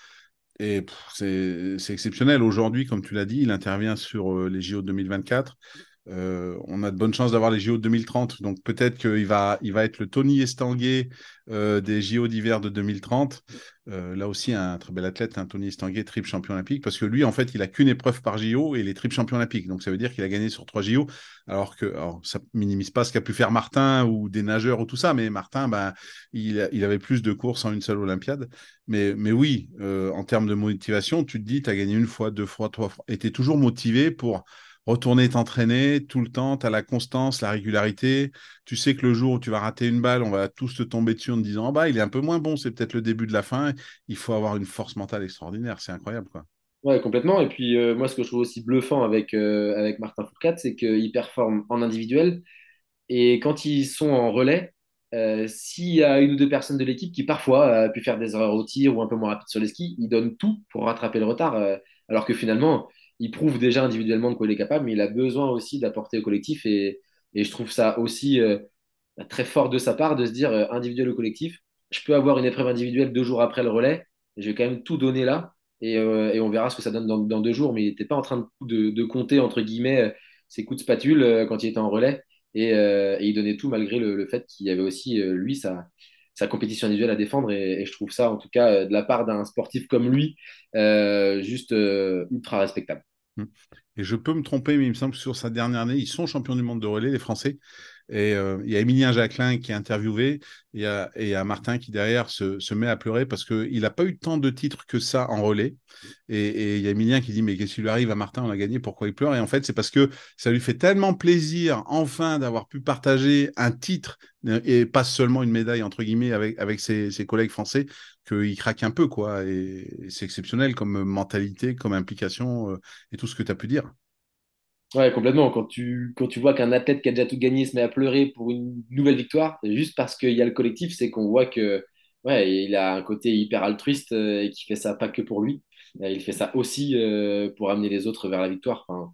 Et c'est exceptionnel. Aujourd'hui, comme tu l'as dit, il intervient sur euh, les JO 2024. Euh, on a de bonnes chances d'avoir les JO 2030, donc peut-être qu'il va, il va être le Tony Estanguet euh, des JO d'hiver de 2030. Euh, là aussi, un très bel athlète, un Tony Estanguet, triple champion olympique, parce que lui, en fait, il a qu'une épreuve par JO et il est triple champion olympique. Donc ça veut dire qu'il a gagné sur trois JO, alors que alors, ça minimise pas ce qu'a pu faire Martin ou des nageurs ou tout ça, mais Martin, ben, il, il avait plus de courses en une seule Olympiade. Mais, mais oui, en termes de motivation, tu te dis, tu as gagné une fois, deux fois, trois fois, et tu es toujours motivé pour retourner t'entraîner tout le temps, tu as la constance, la régularité. Tu sais que le jour où tu vas rater une balle, on va tous te tomber dessus en te disant oh bah, il est un peu moins bon, c'est peut-être le début de la fin. Il faut avoir une force mentale extraordinaire, c'est incroyable. quoi. Ouais, complètement. Et puis, euh, moi, ce que je trouve aussi bluffant avec, euh, avec Martin Fourcade, c'est qu'il performe en individuel. Et quand ils sont en relais, euh, s'il y a une ou deux personnes de l'équipe qui parfois a pu faire des erreurs au tir ou un peu moins rapide sur les skis, ils donnent tout pour rattraper le retard. alors que finalement, il prouve déjà individuellement de quoi il est capable, mais il a besoin aussi d'apporter au collectif. Et, je trouve ça aussi euh, très fort de sa part de se dire euh, individuel ou collectif. Je peux avoir une épreuve individuelle deux jours après le relais. je vais quand même tout donner là. Et, euh, on verra ce que ça donne dans, deux jours. Mais il n'était pas en train de, compter, entre guillemets, ses coups de spatule quand il était en relais. Et, il donnait tout malgré le, le fait qu'il y avait aussi, lui, sa, sa compétition individuelle à défendre. Et, je trouve ça, en tout cas, de la part d'un sportif comme lui, juste ultra respectable. Mmh. Et je peux me tromper, mais il me semble que sur sa dernière année, ils sont champions du monde de relais, les Français. Et euh, il y a Émilien Jacquelin qui est interviewé, et il y a, Martin qui derrière se, met à pleurer parce qu'il n'a pas eu tant de titres que ça en relais. Et, il y a Émilien qui dit Mais qu'est-ce qui lui arrive à Martin? On a gagné, pourquoi il pleure? Et en fait, c'est parce que ça lui fait tellement plaisir, enfin, d'avoir pu partager un titre et pas seulement une médaille, entre guillemets, avec, ses collègues français, qu'il craque un peu, quoi. Et, c'est exceptionnel comme mentalité, comme implication euh, et tout ce que tu as pu dire. Ouais, complètement. Quand tu, quand tu vois qu'un athlète qui a déjà tout gagné se met à pleurer pour une nouvelle victoire, juste parce qu'il y a le collectif, c'est qu'on voit que ouais, il a un côté hyper altruiste euh, et qui fait ça pas que pour lui. Euh, il fait ça aussi pour amener les autres vers la victoire. Enfin,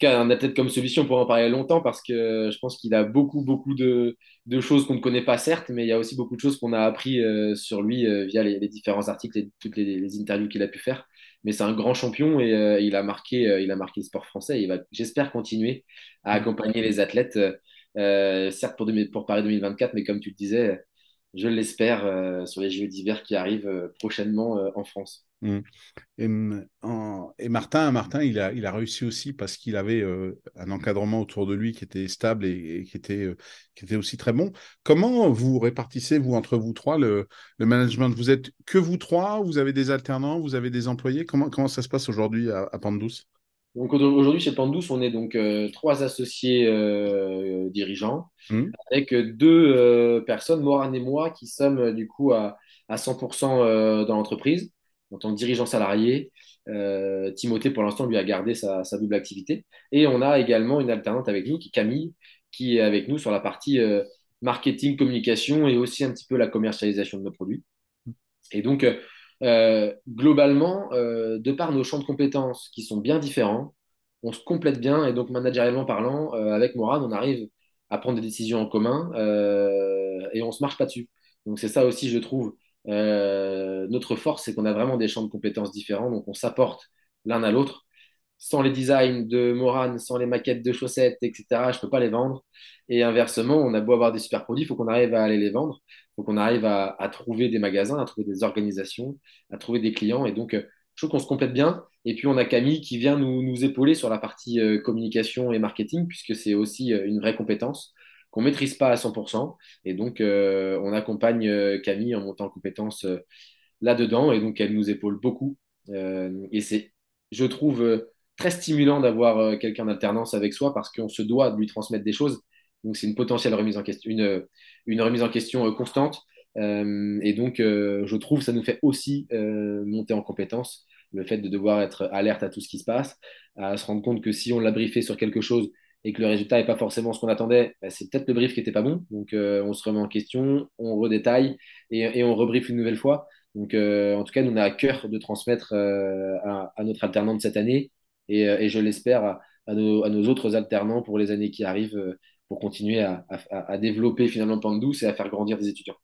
cas, un athlète comme celui-ci, on pourrait en parler longtemps parce que je pense qu'il a beaucoup, beaucoup de, de choses qu'on ne connaît pas, certes, mais il y a aussi beaucoup de choses qu'on a appris euh, sur lui euh, via les, les, différents articles et toutes les, les interviews qu'il a pu faire. Mais c'est un grand champion et euh, il, a marqué, il a marqué le sport français. Et il va, j'espère, continuer à accompagner les athlètes, certes pour, pour Paris 2024, mais comme tu le disais, je l'espère sur les Jeux d'hiver qui arrivent prochainement en France. Mmh. Et, en, et, Martin, Martin, il a, il a réussi aussi parce qu'il avait euh, un encadrement autour de lui qui était stable et, et qui, était, euh, qui était aussi très bon. Comment vous répartissez, vous, entre vous trois, le, le management? Vous êtes que vous trois Vous avez des alternants Vous avez des employés? Comment, comment ça se passe aujourd'hui à, à donc aujourd'hui chez Pandouce, on est donc euh, trois associés dirigeants mmh. avec deux personnes, Morane et moi, qui sommes du coup à, à 100% dans l'entreprise en tant que dirigeant salarié. Euh, Timothée, pour l'instant, lui a gardé sa, double activité. Et on a également une alternante avec nous, qui Camille, qui est avec nous sur la partie euh, marketing, communication et aussi un petit peu la commercialisation de nos produits. Et donc, euh, globalement, de par nos champs de compétences qui sont bien différents, on se complète bien. Et donc, managérialement parlant, avec Morad, on arrive à prendre des décisions en commun et on se marche pas dessus. Donc, c'est ça aussi, je trouve, euh, notre force, c'est qu'on a vraiment des champs de compétences différents, donc on s'apporte l'un à l'autre. Sans les designs de Moran, sans les maquettes de chaussettes, etc., je ne peux pas les vendre. Et inversement, on a beau avoir des super produits, il faut qu'on arrive à aller les vendre, il faut qu'on arrive à, trouver des magasins, à trouver des organisations, à trouver des clients. Et donc, euh, je trouve qu'on se complète bien. Et puis, on a Camille qui vient nous, épauler sur la partie euh, communication et marketing, puisque c'est aussi une vraie compétence qu'on maîtrise pas à 100%. Et donc, euh, on accompagne euh, Camille en montant en compétences euh, là-dedans. Et donc, elle nous épaule beaucoup. et c'est, je trouve, très stimulant d'avoir quelqu'un d'alternance avec soi parce qu'on se doit de lui transmettre des choses. Donc, c'est une potentielle remise en question, une, une remise en question constante. et donc, je trouve ça nous fait aussi monter en compétences le fait de devoir être alerte à tout ce qui se passe, à se rendre compte que si on l'a briefé sur quelque chose, et que le résultat n'est pas forcément ce qu'on attendait, bah, c'est peut-être le brief qui n'était pas bon. Donc, euh, on se remet en question, on redétaille et, on rebrief une nouvelle fois. Donc, euh, en tout cas, nous, on a à cœur de transmettre euh, à, notre alternante cette année et, je l'espère à, à, nos, à, nos, autres alternants pour les années qui arrivent pour continuer à, développer finalement Pandouce et à faire grandir des étudiants.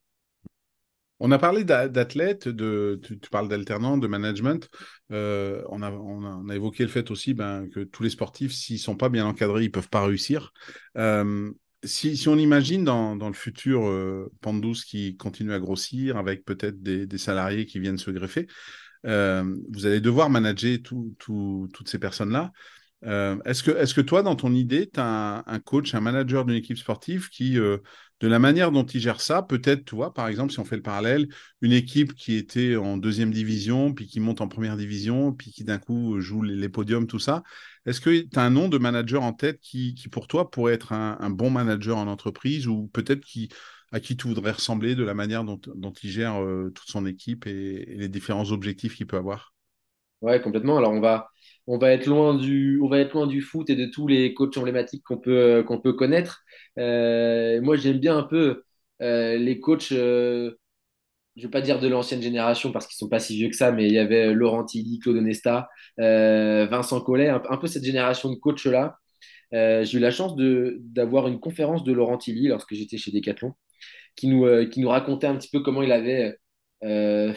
On a parlé d'athlètes, de, tu, parles d'alternants, de management. Euh, on, a, a, évoqué le fait aussi ben, que tous les sportifs, s'ils ne sont pas bien encadrés, ils ne peuvent pas réussir. Euh, si, on imagine dans, le futur euh, qui continue à grossir, avec peut-être des, salariés qui viennent se greffer, euh, vous allez devoir manager tout, tout, toutes ces personnes-là. Est-ce que, toi, dans ton idée, tu as un, coach, un manager d'une équipe sportive qui, de la manière dont il gère ça, peut-être, tu vois, par exemple, si on fait le parallèle, une équipe qui était en deuxième division, puis qui monte en première division, puis qui d'un coup joue les, podiums, tout ça, est-ce que tu as un nom de manager en tête qui, pour toi, pourrait être un, bon manager en entreprise ou peut-être qui à qui tu voudrais ressembler de la manière dont, il gère euh, toute son équipe et, et les différents objectifs qu'il peut avoir? Ouais, complètement. Alors, on va, on va être loin du, on va être loin du foot et de tous les coachs emblématiques qu'on peut, qu'on peut connaître. Euh, moi, j'aime bien un peu euh, les coachs, euh, je vais pas dire de l'ancienne génération parce qu'ils sont pas si vieux que ça, mais il y avait Laurent Tilly, Claude Onesta, euh, Vincent Collet, un, peu cette génération de coachs-là. Euh, j'ai eu la chance d'avoir une conférence de Laurent Tilly lorsque j'étais chez Decathlon, qui nous, euh, qui nous racontait un petit peu comment il avait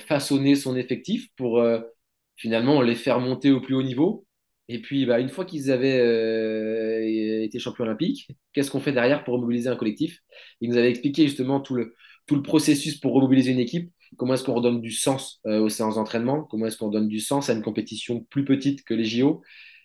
façonné son effectif pour finalement les faire monter au plus haut niveau. Et puis, bah, une fois qu'ils avaient euh, été champions olympiques, qu'est-ce qu'on fait derrière pour remobiliser un collectif? Il nous avait expliqué justement tout le, tout le processus pour remobiliser une équipe. Comment est-ce qu'on redonne du sens euh, aux séances d'entraînement? Comment est-ce qu'on donne du sens à une compétition plus petite que les JO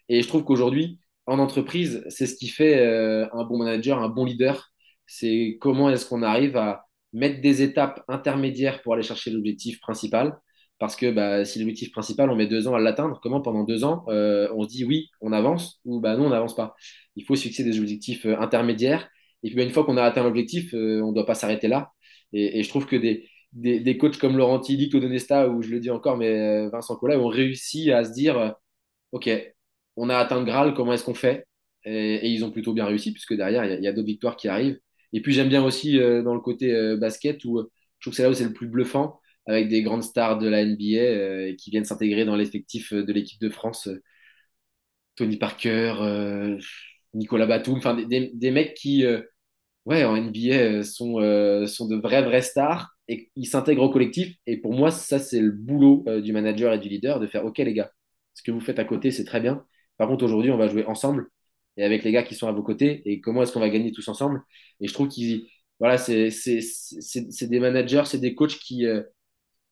Et je trouve qu'aujourd'hui, en entreprise, c'est ce qui fait euh, un bon manager, un bon leader. C'est comment est-ce qu'on arrive à mettre des étapes intermédiaires pour aller chercher l'objectif principal parce que bah, si l'objectif principal, on met deux ans à l'atteindre, comment pendant deux ans, euh, on se dit oui, on avance ou bah, non, on n'avance pas? Il faut se fixer des objectifs euh, intermédiaires. Et puis bah, une fois qu'on a atteint l'objectif, euh, on ne doit pas s'arrêter là. Et, je trouve que des, des, des coachs comme Laurent Tilly, Claude Onesta, ou je le dis encore, mais Vincent Collet, ont réussi à se dire OK, on a atteint le Graal, comment est-ce qu'on fait? Et, ils ont plutôt bien réussi, puisque derrière, il y a, d'autres victoires qui arrivent. Et puis j'aime bien aussi dans le côté basket, où je trouve que c'est là où c'est le plus bluffant avec des grandes stars de la NBA euh, qui viennent s'intégrer dans l'effectif de l'équipe de France. Tony Parker, Nicolas Batum, enfin des, mecs qui, ouais, en NBA sont, sont de vrais, vrais stars et ils s'intègrent au collectif. Et pour moi, ça, c'est le boulot du manager et du leader de faire OK, les gars, ce que vous faites à côté, c'est très bien. Par contre, aujourd'hui, on va jouer ensemble et avec les gars qui sont à vos côtés et comment est-ce qu'on va gagner tous ensemble? Et je trouve qu'ils, voilà, c'est des managers, c'est des coachs qui, euh,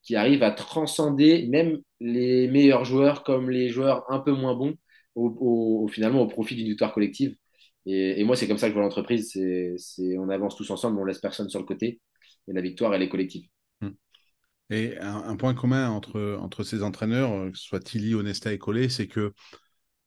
qui arrivent à transcender même les meilleurs joueurs comme les joueurs un peu moins bons au, finalement au profit d'une victoire collective. Et, moi, c'est comme ça que je vois l'entreprise. C'est on avance tous ensemble, on laisse personne sur le côté et la victoire, elle est collective. Hmm. Et un, un, point commun entre, entre ces entraîneurs, euh, que ce soit Tilly, Onesta et Collet, c'est que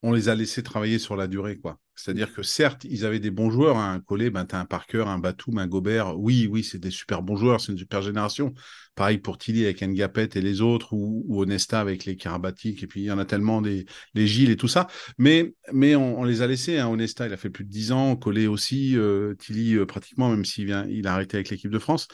on les a laissés travailler sur la durée. C'est-à-dire que certes, ils avaient des bons joueurs. Hein. Un Collet, ben, tu as un Parker, un Batum, un Gobert. Oui, oui, c'est des super bons joueurs, c'est une super génération. Pareil pour Tilly avec Ngapet et les autres, ou, Onesta avec les Karabatic, et puis il y en a tellement des les Gilles et tout ça. Mais, mais on, les a laissés. Hein. Onesta, il a fait plus de 10 ans. Collet aussi. Euh, Tilly, euh, pratiquement, même s'il vient, il a arrêté avec l'équipe de France.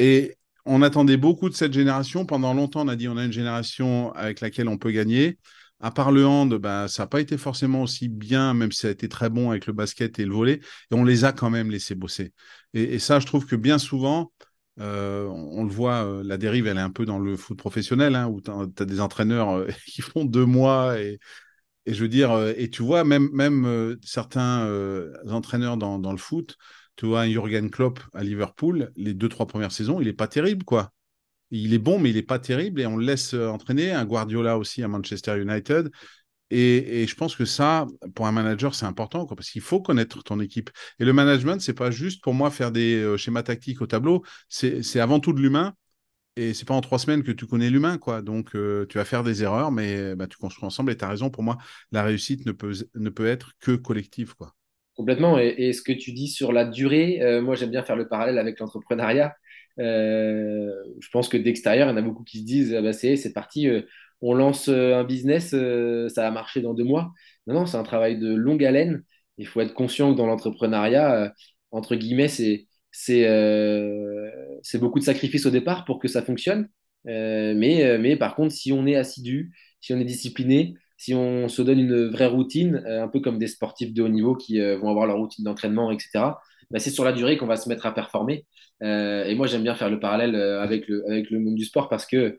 Et on attendait beaucoup de cette génération. Pendant longtemps, on a dit on a une génération avec laquelle on peut gagner. À part le hand, bah, ça n'a pas été forcément aussi bien, même si ça a été très bon avec le basket et le volet. Et on les a quand même laissés bosser. Et, ça, je trouve que bien souvent, euh, on, le voit, euh, la dérive, elle est un peu dans le foot professionnel, hein, où tu as, des entraîneurs euh, qui font deux mois. Et, je veux dire, et tu vois, même, certains entraîneurs dans, dans, le foot, tu vois, un Jürgen Klopp à Liverpool, les deux, trois premières saisons, il n'est pas terrible, quoi il est bon, mais il n'est pas terrible et on le laisse euh, entraîner. Un Guardiola aussi à Manchester United. Et, je pense que ça, pour un manager, c'est important parce qu'il faut connaître ton équipe. Et le management, c'est pas juste pour moi faire des euh, schémas tactiques au tableau. C'est avant tout de l'humain. Et c'est pas en trois semaines que tu connais l'humain, quoi. Donc, euh, tu vas faire des erreurs, mais bah, tu construis ensemble. Et tu as raison, pour moi, la réussite ne peut, ne peut être que collective, quoi. Complètement. Et, ce que tu dis sur la durée, moi, j'aime bien faire le parallèle avec l'entrepreneuriat. Euh, je pense que d'extérieur, il y en a beaucoup qui se disent ah bah c'est parti, euh, on lance euh, un business, ça va marcher dans deux mois. Non, non, c'est un travail de longue haleine. Il faut être conscient que dans l'entrepreneuriat, entre guillemets, c'est c'est beaucoup de sacrifices au départ pour que ça fonctionne. mais, mais par contre, si on est assidu, si on est discipliné, si on se donne une vraie routine, un peu comme des sportifs de haut niveau qui vont avoir leur routine d'entraînement, etc., bah, c'est sur la durée qu'on va se mettre à performer. Euh, et moi, j'aime bien faire le parallèle euh, avec le, monde du sport parce que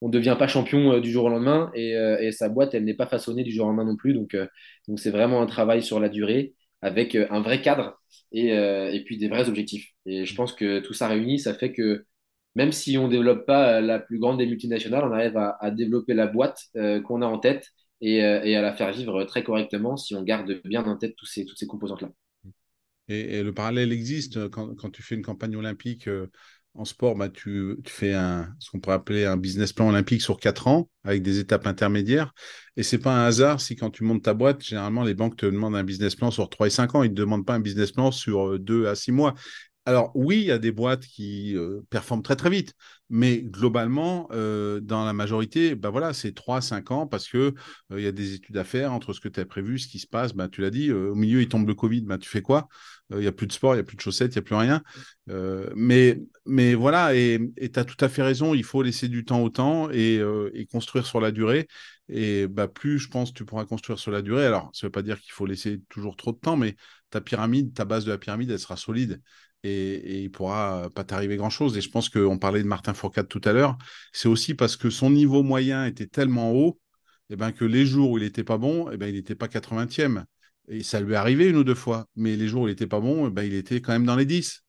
on ne devient pas champion euh, du jour au lendemain et, sa boîte, elle n'est pas façonnée du jour au lendemain non plus. Donc, c'est vraiment un travail sur la durée avec un vrai cadre et, puis des vrais objectifs. Et je pense que tout ça réuni, ça fait que même si on ne développe pas la plus grande des multinationales, on arrive à, développer la boîte qu'on a en tête et, à la faire vivre très correctement si on garde bien en tête toutes ces composantes-là. Et, le parallèle existe euh, quand, tu fais une campagne olympique euh, en sport, bah, tu, fais ce qu'on pourrait appeler un business plan olympique sur quatre ans avec des étapes intermédiaires. Et c'est pas un hasard si quand tu montes ta boîte, généralement les banques te demandent un business plan sur trois et cinq ans. Ils ne te demandent pas un business plan sur euh, deux à six mois. Alors oui, il y a des boîtes qui performent très très vite, mais globalement, dans la majorité, bah voilà, c'est 3-5 ans parce que il y a des études à faire entre ce que tu as prévu, ce qui se passe. Bah, tu l'as dit, au milieu, il tombe le Covid, bah, tu fais quoi? Il n'y a plus de sport, il n'y a plus de chaussettes, il n'y a plus rien. mais, voilà, et tu as tout à fait raison, il faut laisser du temps au temps et, et construire sur la durée. Et bah, plus, je pense, tu pourras construire sur la durée. Alors, ça ne veut pas dire qu'il faut laisser toujours trop de temps, mais ta pyramide, ta base de la pyramide, elle sera solide et, il ne pourra pas t'arriver grand-chose. Et je pense qu'on parlait de Martin Fourcade tout à l'heure, c'est aussi parce que son niveau moyen était tellement haut et eh ben, que les jours où il n'était pas bon, et eh ben, il n'était pas 80e. Et ça lui est arrivé une ou deux fois, mais les jours où il n'était pas bon, et eh ben, il était quand même dans les 10.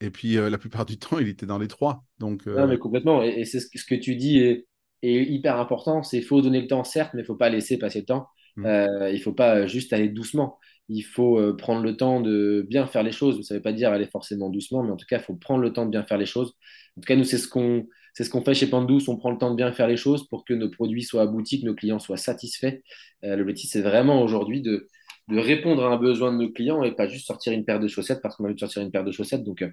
Et puis euh, la plupart du temps, il était dans les 3. Donc, euh, Non, mais complètement. Et, c'est ce, que tu dis est, hyper important. C'est faut donner le temps, certes, mais il ne faut pas laisser passer le temps. Mmh. Euh, il ne faut pas juste aller doucement il faut euh, prendre le temps de bien faire les choses. Ça ne veut pas dire aller forcément doucement, mais en tout cas, il faut prendre le temps de bien faire les choses. En tout cas, nous, c'est ce qu'on fait chez Pandous. On prend le temps de bien faire les choses pour que nos produits soient aboutis, que nos clients soient satisfaits. Euh, L'objectif, c'est vraiment aujourd'hui de, répondre à un besoin de nos clients et pas juste sortir une paire de chaussettes parce qu'on a envie de sortir une paire de chaussettes. Donc, euh,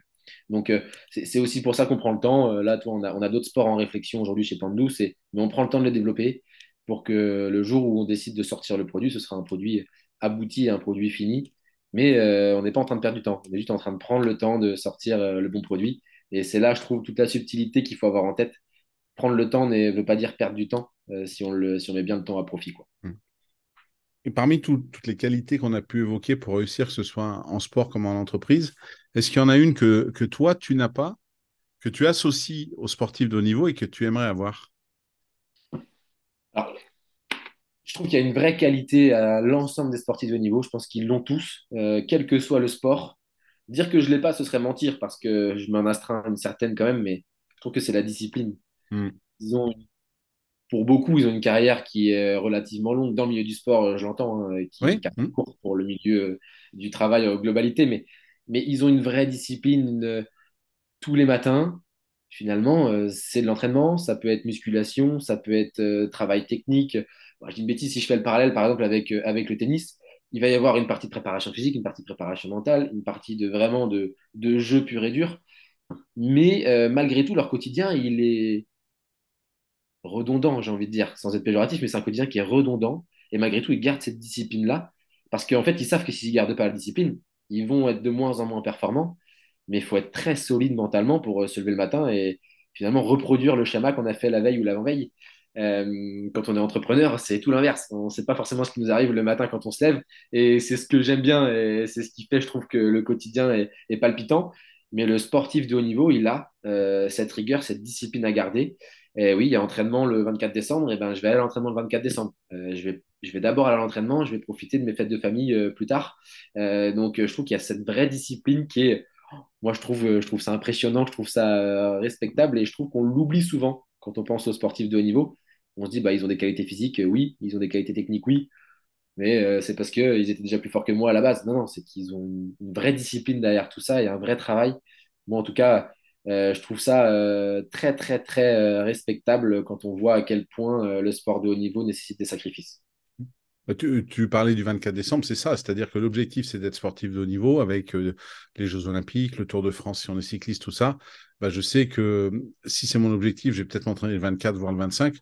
donc c'est aussi pour ça qu'on prend le temps. là, toi, on a, on a d'autres sports en réflexion aujourd'hui chez Pandous, mais on prend le temps de les développer pour que le jour où on décide de sortir le produit, ce sera un produit abouti à un produit fini. Mais euh, on n'est pas en train de perdre du temps. On est juste en train de prendre le temps de sortir euh, le bon produit. Et c'est là, je trouve, toute la subtilité qu'il faut avoir en tête. Prendre le temps ne veut pas dire perdre du temps euh, si, on le, si on met bien le temps à profit. Quoi. Mmh. Et parmi toutes les qualités qu'on a pu évoquer pour réussir, que ce soit en sport comme en entreprise, est-ce qu'il y en a une que, que toi, tu n'as pas, que tu associes aux sportifs de haut niveau et que tu aimerais avoir? Alors, je trouve qu'il y a une vraie qualité à l'ensemble des sportifs de haut niveau. Je pense qu'ils l'ont tous, euh, quel que soit le sport. Dire que je ne l'ai pas, ce serait mentir parce que je m'en astreins une certaine quand même, mais je trouve que c'est la discipline. Hmm. Ils ont pour beaucoup, ils ont une carrière qui est relativement longue dans le milieu du sport, euh, je l'entends, hein, qui est mmh. courte pour le milieu euh, du travail en globalité, mais, mais ils ont une vraie discipline euh, tous les matins. Finalement, c'est de l'entraînement, ça peut être musculation, ça peut être travail technique. Je dis une bêtise, si je fais le parallèle par exemple avec, avec le tennis, il va y avoir une partie de préparation physique, une partie de préparation mentale, une partie de vraiment de, de jeu pur et dur. Mais malgré tout, leur quotidien, il est, redondant, j'ai envie de dire, sans être péjoratif, mais c'est un quotidien qui est redondant. Et malgré tout, ils gardent cette discipline-là. Parce qu'en fait, ils savent que s'ils ne gardent pas la discipline, ils vont être de moins en moins performants. Mais il faut être très solide mentalement pour euh, se lever le matin et finalement reproduire le schéma qu'on a fait la veille ou l'avant-veille. Euh, quand on est entrepreneur, c'est tout l'inverse. On ne sait pas forcément ce qui nous arrive le matin quand on se lève. Et c'est ce que j'aime bien et c'est ce qui fait, je trouve, que le quotidien est, palpitant. Mais le sportif de haut niveau, il a euh, cette rigueur, cette discipline à garder. Et oui, il y a entraînement le 24 décembre, et ben, je vais aller à l'entraînement le 24 décembre. Euh, je vais, je vais d'abord aller à l'entraînement, je vais profiter de mes fêtes de famille plus tard. Donc, je trouve qu'il y a cette vraie discipline qui est, moi, je trouve, je trouve ça impressionnant, je trouve ça respectable, et je trouve qu'on l'oublie souvent quand on pense aux sportifs de haut niveau. On se dit, bah, ils ont des qualités physiques, oui, ils ont des qualités techniques, oui, mais c'est parce qu'ils étaient déjà plus forts que moi à la base. Non, non, c'est qu'ils ont une vraie discipline derrière tout ça et un vrai travail. Moi, en tout cas, euh, je trouve ça euh, très, très, très euh, respectable quand on voit à quel point le sport de haut niveau nécessite des sacrifices. Bah, tu, parlais du 24 décembre, c'est ça, c'est-à-dire que l'objectif, c'est d'être sportif de haut niveau avec les Jeux Olympiques, le Tour de France si on est cycliste, tout ça. Bah, je sais que si c'est mon objectif, je vais peut-être m'entraîner le 24, voire le 25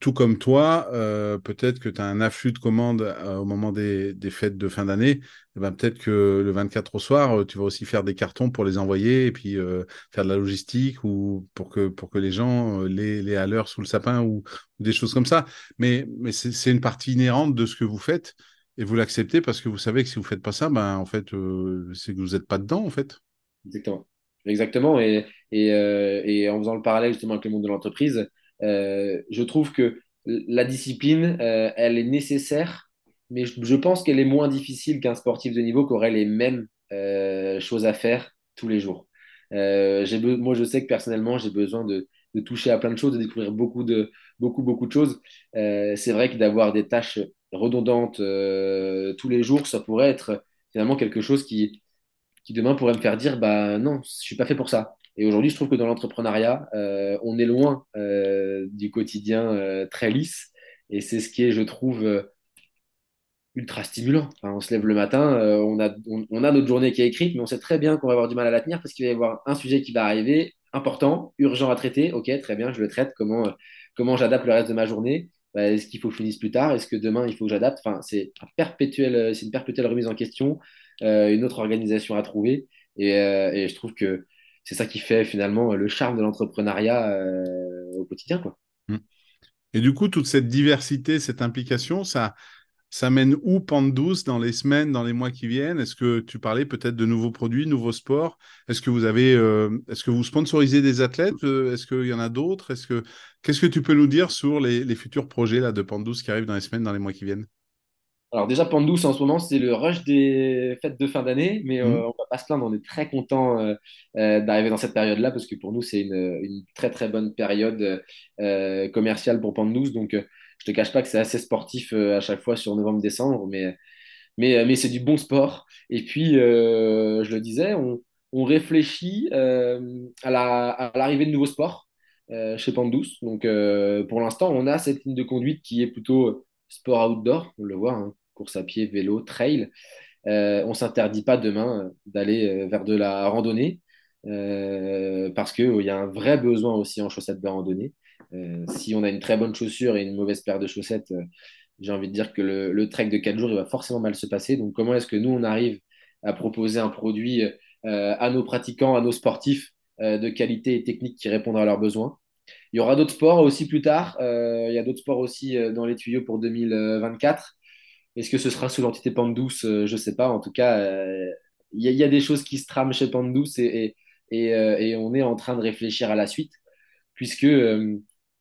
tout comme toi, euh, peut-être que tu as un afflux de commandes euh, au moment des, fêtes de fin d'année. Eh ben, peut-être que le 24 au soir, euh, tu vas aussi faire des cartons pour les envoyer et puis faire de la logistique ou pour que, pour que les gens les, les à l'heure sous le sapin ou, des choses comme ça. Mais, mais c'est une partie inhérente de ce que vous faites et vous l'acceptez parce que vous savez que si vous ne faites pas ça, ben, en fait, c'est que vous n'êtes pas dedans, en fait. Exactement. Exactement. Et, et, et en faisant le parallèle justement avec le monde de l'entreprise, euh, je trouve que la discipline, euh, elle est nécessaire, mais je, pense qu'elle est moins difficile qu'un sportif de niveau qui aurait les mêmes euh, choses à faire tous les jours. moi, je sais que personnellement, j'ai besoin de, toucher à plein de choses, de découvrir beaucoup, de, beaucoup, beaucoup de choses. c'est vrai que d'avoir des tâches redondantes tous les jours, ça pourrait être finalement quelque chose qui, qui demain pourrait me faire dire bah non, je suis pas fait pour ça. Et aujourd'hui, je trouve que dans l'entrepreneuriat, euh, on est loin euh, du quotidien euh, très lisse. Et c'est ce qui est, je trouve, ultra stimulant. on se lève le matin, on, a, on, a notre journée qui est écrite, mais on sait très bien qu'on va avoir du mal à la tenir parce qu'il va y avoir un sujet qui va arriver, important, urgent à traiter. Ok, très bien, je le traite. Comment, comment j'adapte le reste de ma journée? Bah, Est-ce qu'il faut que je finisse plus tard? Est-ce que demain, il faut que j'adapte? Enfin, C'est perpétuel, une perpétuelle remise en question, une autre organisation à trouver. Et je trouve que c'est ça qui fait finalement le charme de l'entrepreneuriat euh, au quotidien. Mmh. Et du coup, toute cette diversité, cette implication, ça, ça mène où Pande dans les semaines, dans les mois qui viennent? Est-ce que tu parlais peut-être de nouveaux produits, nouveaux sports? Est-ce que vous avez, euh, est-ce que vous sponsorisez des athlètes? Euh, Est-ce qu'il y en a d'autres? Est-ce que qu'est-ce que tu peux nous dire sur les, futurs projets là de Pande qui arrivent dans les semaines, dans les mois qui viennent? Alors déjà, Pandous, en ce moment, c'est le rush des fêtes de fin d'année, mais euh, mmh. on va pas se plaindre, on est très content euh, euh, d'arriver dans cette période-là, parce que pour nous, c'est une, très très bonne période commerciale pour Pandous. Donc, je te cache pas que c'est assez sportif à chaque fois sur novembre-décembre, mais, mais, mais c'est du bon sport. Et puis, je le disais, on, on réfléchit à l'arrivée la, de nouveaux sports chez Pandous. Donc, pour l'instant, on a cette ligne de conduite qui est plutôt sport outdoor, on le voit, hein, course à pied, vélo, trail. Euh, on ne s'interdit pas demain euh, d'aller euh, vers de la randonnée parce qu'il y a un vrai besoin aussi en chaussettes de randonnée. si on a une très bonne chaussure et une mauvaise paire de chaussettes, j'ai envie de dire que le, trek de 4 jours, il va forcément mal se passer. Donc comment est-ce que nous, on arrive à proposer un produit à nos pratiquants, à nos sportifs de qualité et technique qui répondent à leurs besoins? Il y aura d'autres sports aussi plus tard. il y a d'autres sports aussi dans les tuyaux pour 2024. Est-ce que ce sera sous l'entité Pandouce Je ne sais pas. En tout cas, il y, y, a des choses qui se trament chez Pandouce et, et, et, et, on est en train de réfléchir à la suite, puisque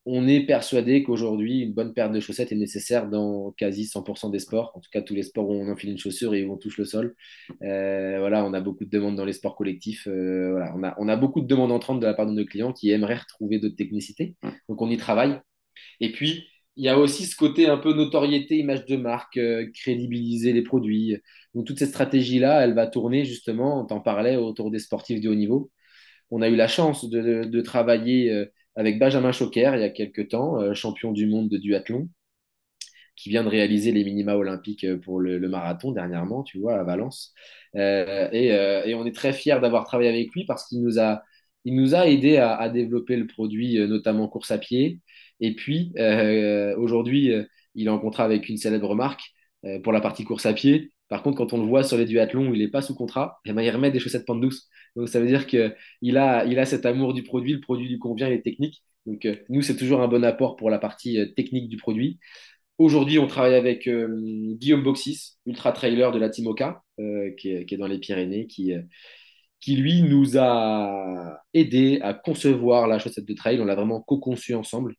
on est persuadé qu'aujourd'hui, une bonne paire de chaussettes est nécessaire dans quasi 100% des sports. En tout cas, tous les sports où on enfile une chaussure et où on touche le sol. Euh, voilà, on a beaucoup de demandes dans les sports collectifs. Euh, voilà, on a, on a beaucoup de demandes entrantes de la part de nos clients qui aimeraient retrouver d'autres technicités. Donc, on y travaille. Et puis, il y a aussi ce côté un peu notoriété, image de marque, euh, crédibiliser les produits. Donc, toute cette stratégie-là, elle va tourner justement, on t'en parlait, autour des sportifs de haut niveau. On a eu la chance de, travailler avec Benjamin Choquer il y a quelques temps, euh, champion du monde de duathlon, qui vient de réaliser les minima olympiques euh, pour le, marathon dernièrement, tu vois, à Valence. Euh, et, on est très fiers d'avoir travaillé avec lui parce qu'il nous a, il aidé à, développer le produit, notamment course à pied. Et puis, euh, aujourd'hui, il est en contrat avec une célèbre marque pour la partie course à pied. Par contre, quand on le voit sur les duathlons où il n'est pas sous contrat, eh ben, il remet des chaussettes pente douce. Donc ça veut dire qu'il a, il a cet amour du produit, le produit lui convient, il est technique. Donc euh, nous, c'est toujours un bon apport pour la partie euh, technique du produit. Aujourd'hui, on travaille avec euh, Guillaume Boxis, ultra trailer de la Timoca, est, qui, est, dans les Pyrénées, qui, qui lui nous a aidé à concevoir la chaussette de trail. On l'a vraiment co-conçu ensemble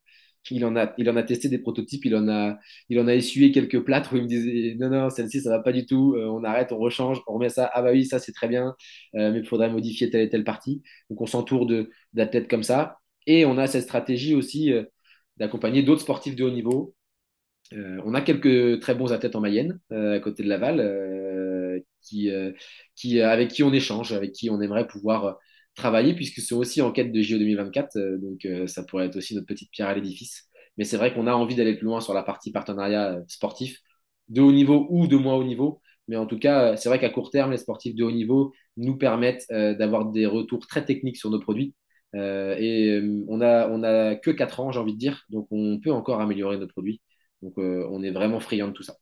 il en a, il en a testé des prototypes, il en a, il en a essuyé quelques plâtres où il me disait non, non, celle-ci, ça va pas du tout, euh, on arrête, on rechange, on remet ça, ah bah oui, ça c'est très bien, euh, mais il faudrait modifier telle et telle partie. Donc on s'entoure d'athlètes comme ça. Et on a cette stratégie aussi euh, d'accompagner d'autres sportifs de haut niveau. on a quelques très bons athlètes en Mayenne, à côté de Laval, qui, qui, avec qui on échange, avec qui on aimerait pouvoir travailler, puisque c'est aussi en quête de JO 2024, euh, donc euh, ça pourrait être aussi notre petite pierre à l'édifice. Mais c'est vrai qu'on a envie d'aller plus loin sur la partie partenariat euh, sportif, de haut niveau ou de moins haut niveau. Mais en tout cas, c'est vrai qu'à court terme, les sportifs de haut niveau nous permettent d'avoir des retours très techniques sur nos produits. et on a, on a que 4 ans, j'ai envie de dire, donc on peut encore améliorer nos produits. Donc on est vraiment friand de tout ça.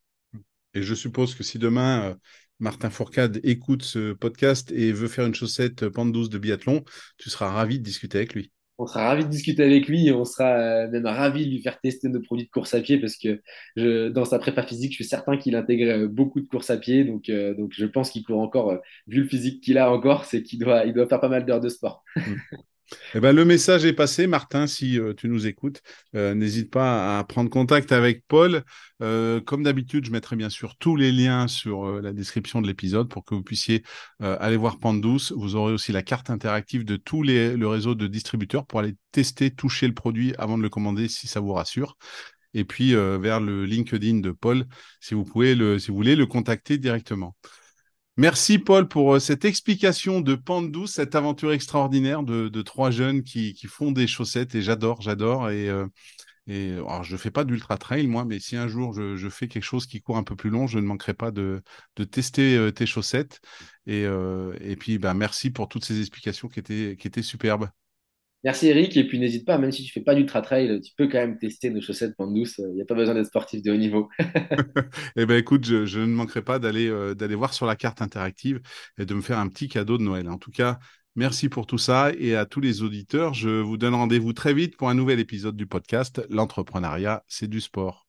Et je suppose que si demain Martin Fourcade écoute ce podcast et veut faire une chaussette pente douce de biathlon, tu seras ravi de discuter avec lui. On sera ravi de discuter avec lui et on sera euh, même ravi de lui faire tester nos produits de course à pied parce que je, dans sa prépa physique, je suis certain qu'il intègre euh, beaucoup de course à pied. Donc, euh, donc je pense qu'il court encore, vu le physique qu'il a encore, c'est qu'il doit, il doit faire pas mal d'heures de sport. Mm. Eh ben, le message est passé. Martin, si euh, tu nous écoutes, euh, n'hésite pas à prendre contact avec Paul. Euh, comme d'habitude, je mettrai bien sûr tous les liens sur la description de l'épisode pour que vous puissiez aller voir Pandouce. Vous aurez aussi la carte interactive de tous les le réseau de distributeurs pour aller tester, toucher le produit avant de le commander si ça vous rassure. Et puis vers le LinkedIn de Paul, si vous pouvez si vous voulez le contacter directement. Merci Paul pour euh, cette explication de Pandou, cette aventure extraordinaire de, trois jeunes qui, font des chaussettes et j'adore, j'adore. Et, euh, et alors je fais pas d'ultra trail moi, mais si un jour je, fais quelque chose qui court un peu plus long, je ne manquerai pas de, tester euh, tes chaussettes. Et, et puis bah, merci pour toutes ces explications qui étaient, qui étaient superbes. Merci Eric, et puis n'hésite pas, même si tu fais pas d'ultra trail, tu peux quand même tester nos chaussettes pente douce. Il n'y a pas besoin d'être sportif de haut niveau. eh ben écoute, je, ne manquerai pas d'aller euh, d'aller voir sur la carte interactive et de me faire un petit cadeau de Noël. En tout cas, merci pour tout ça et à tous les auditeurs, je vous donne rendez-vous très vite pour un nouvel épisode du podcast. L'entrepreneuriat, c'est du sport.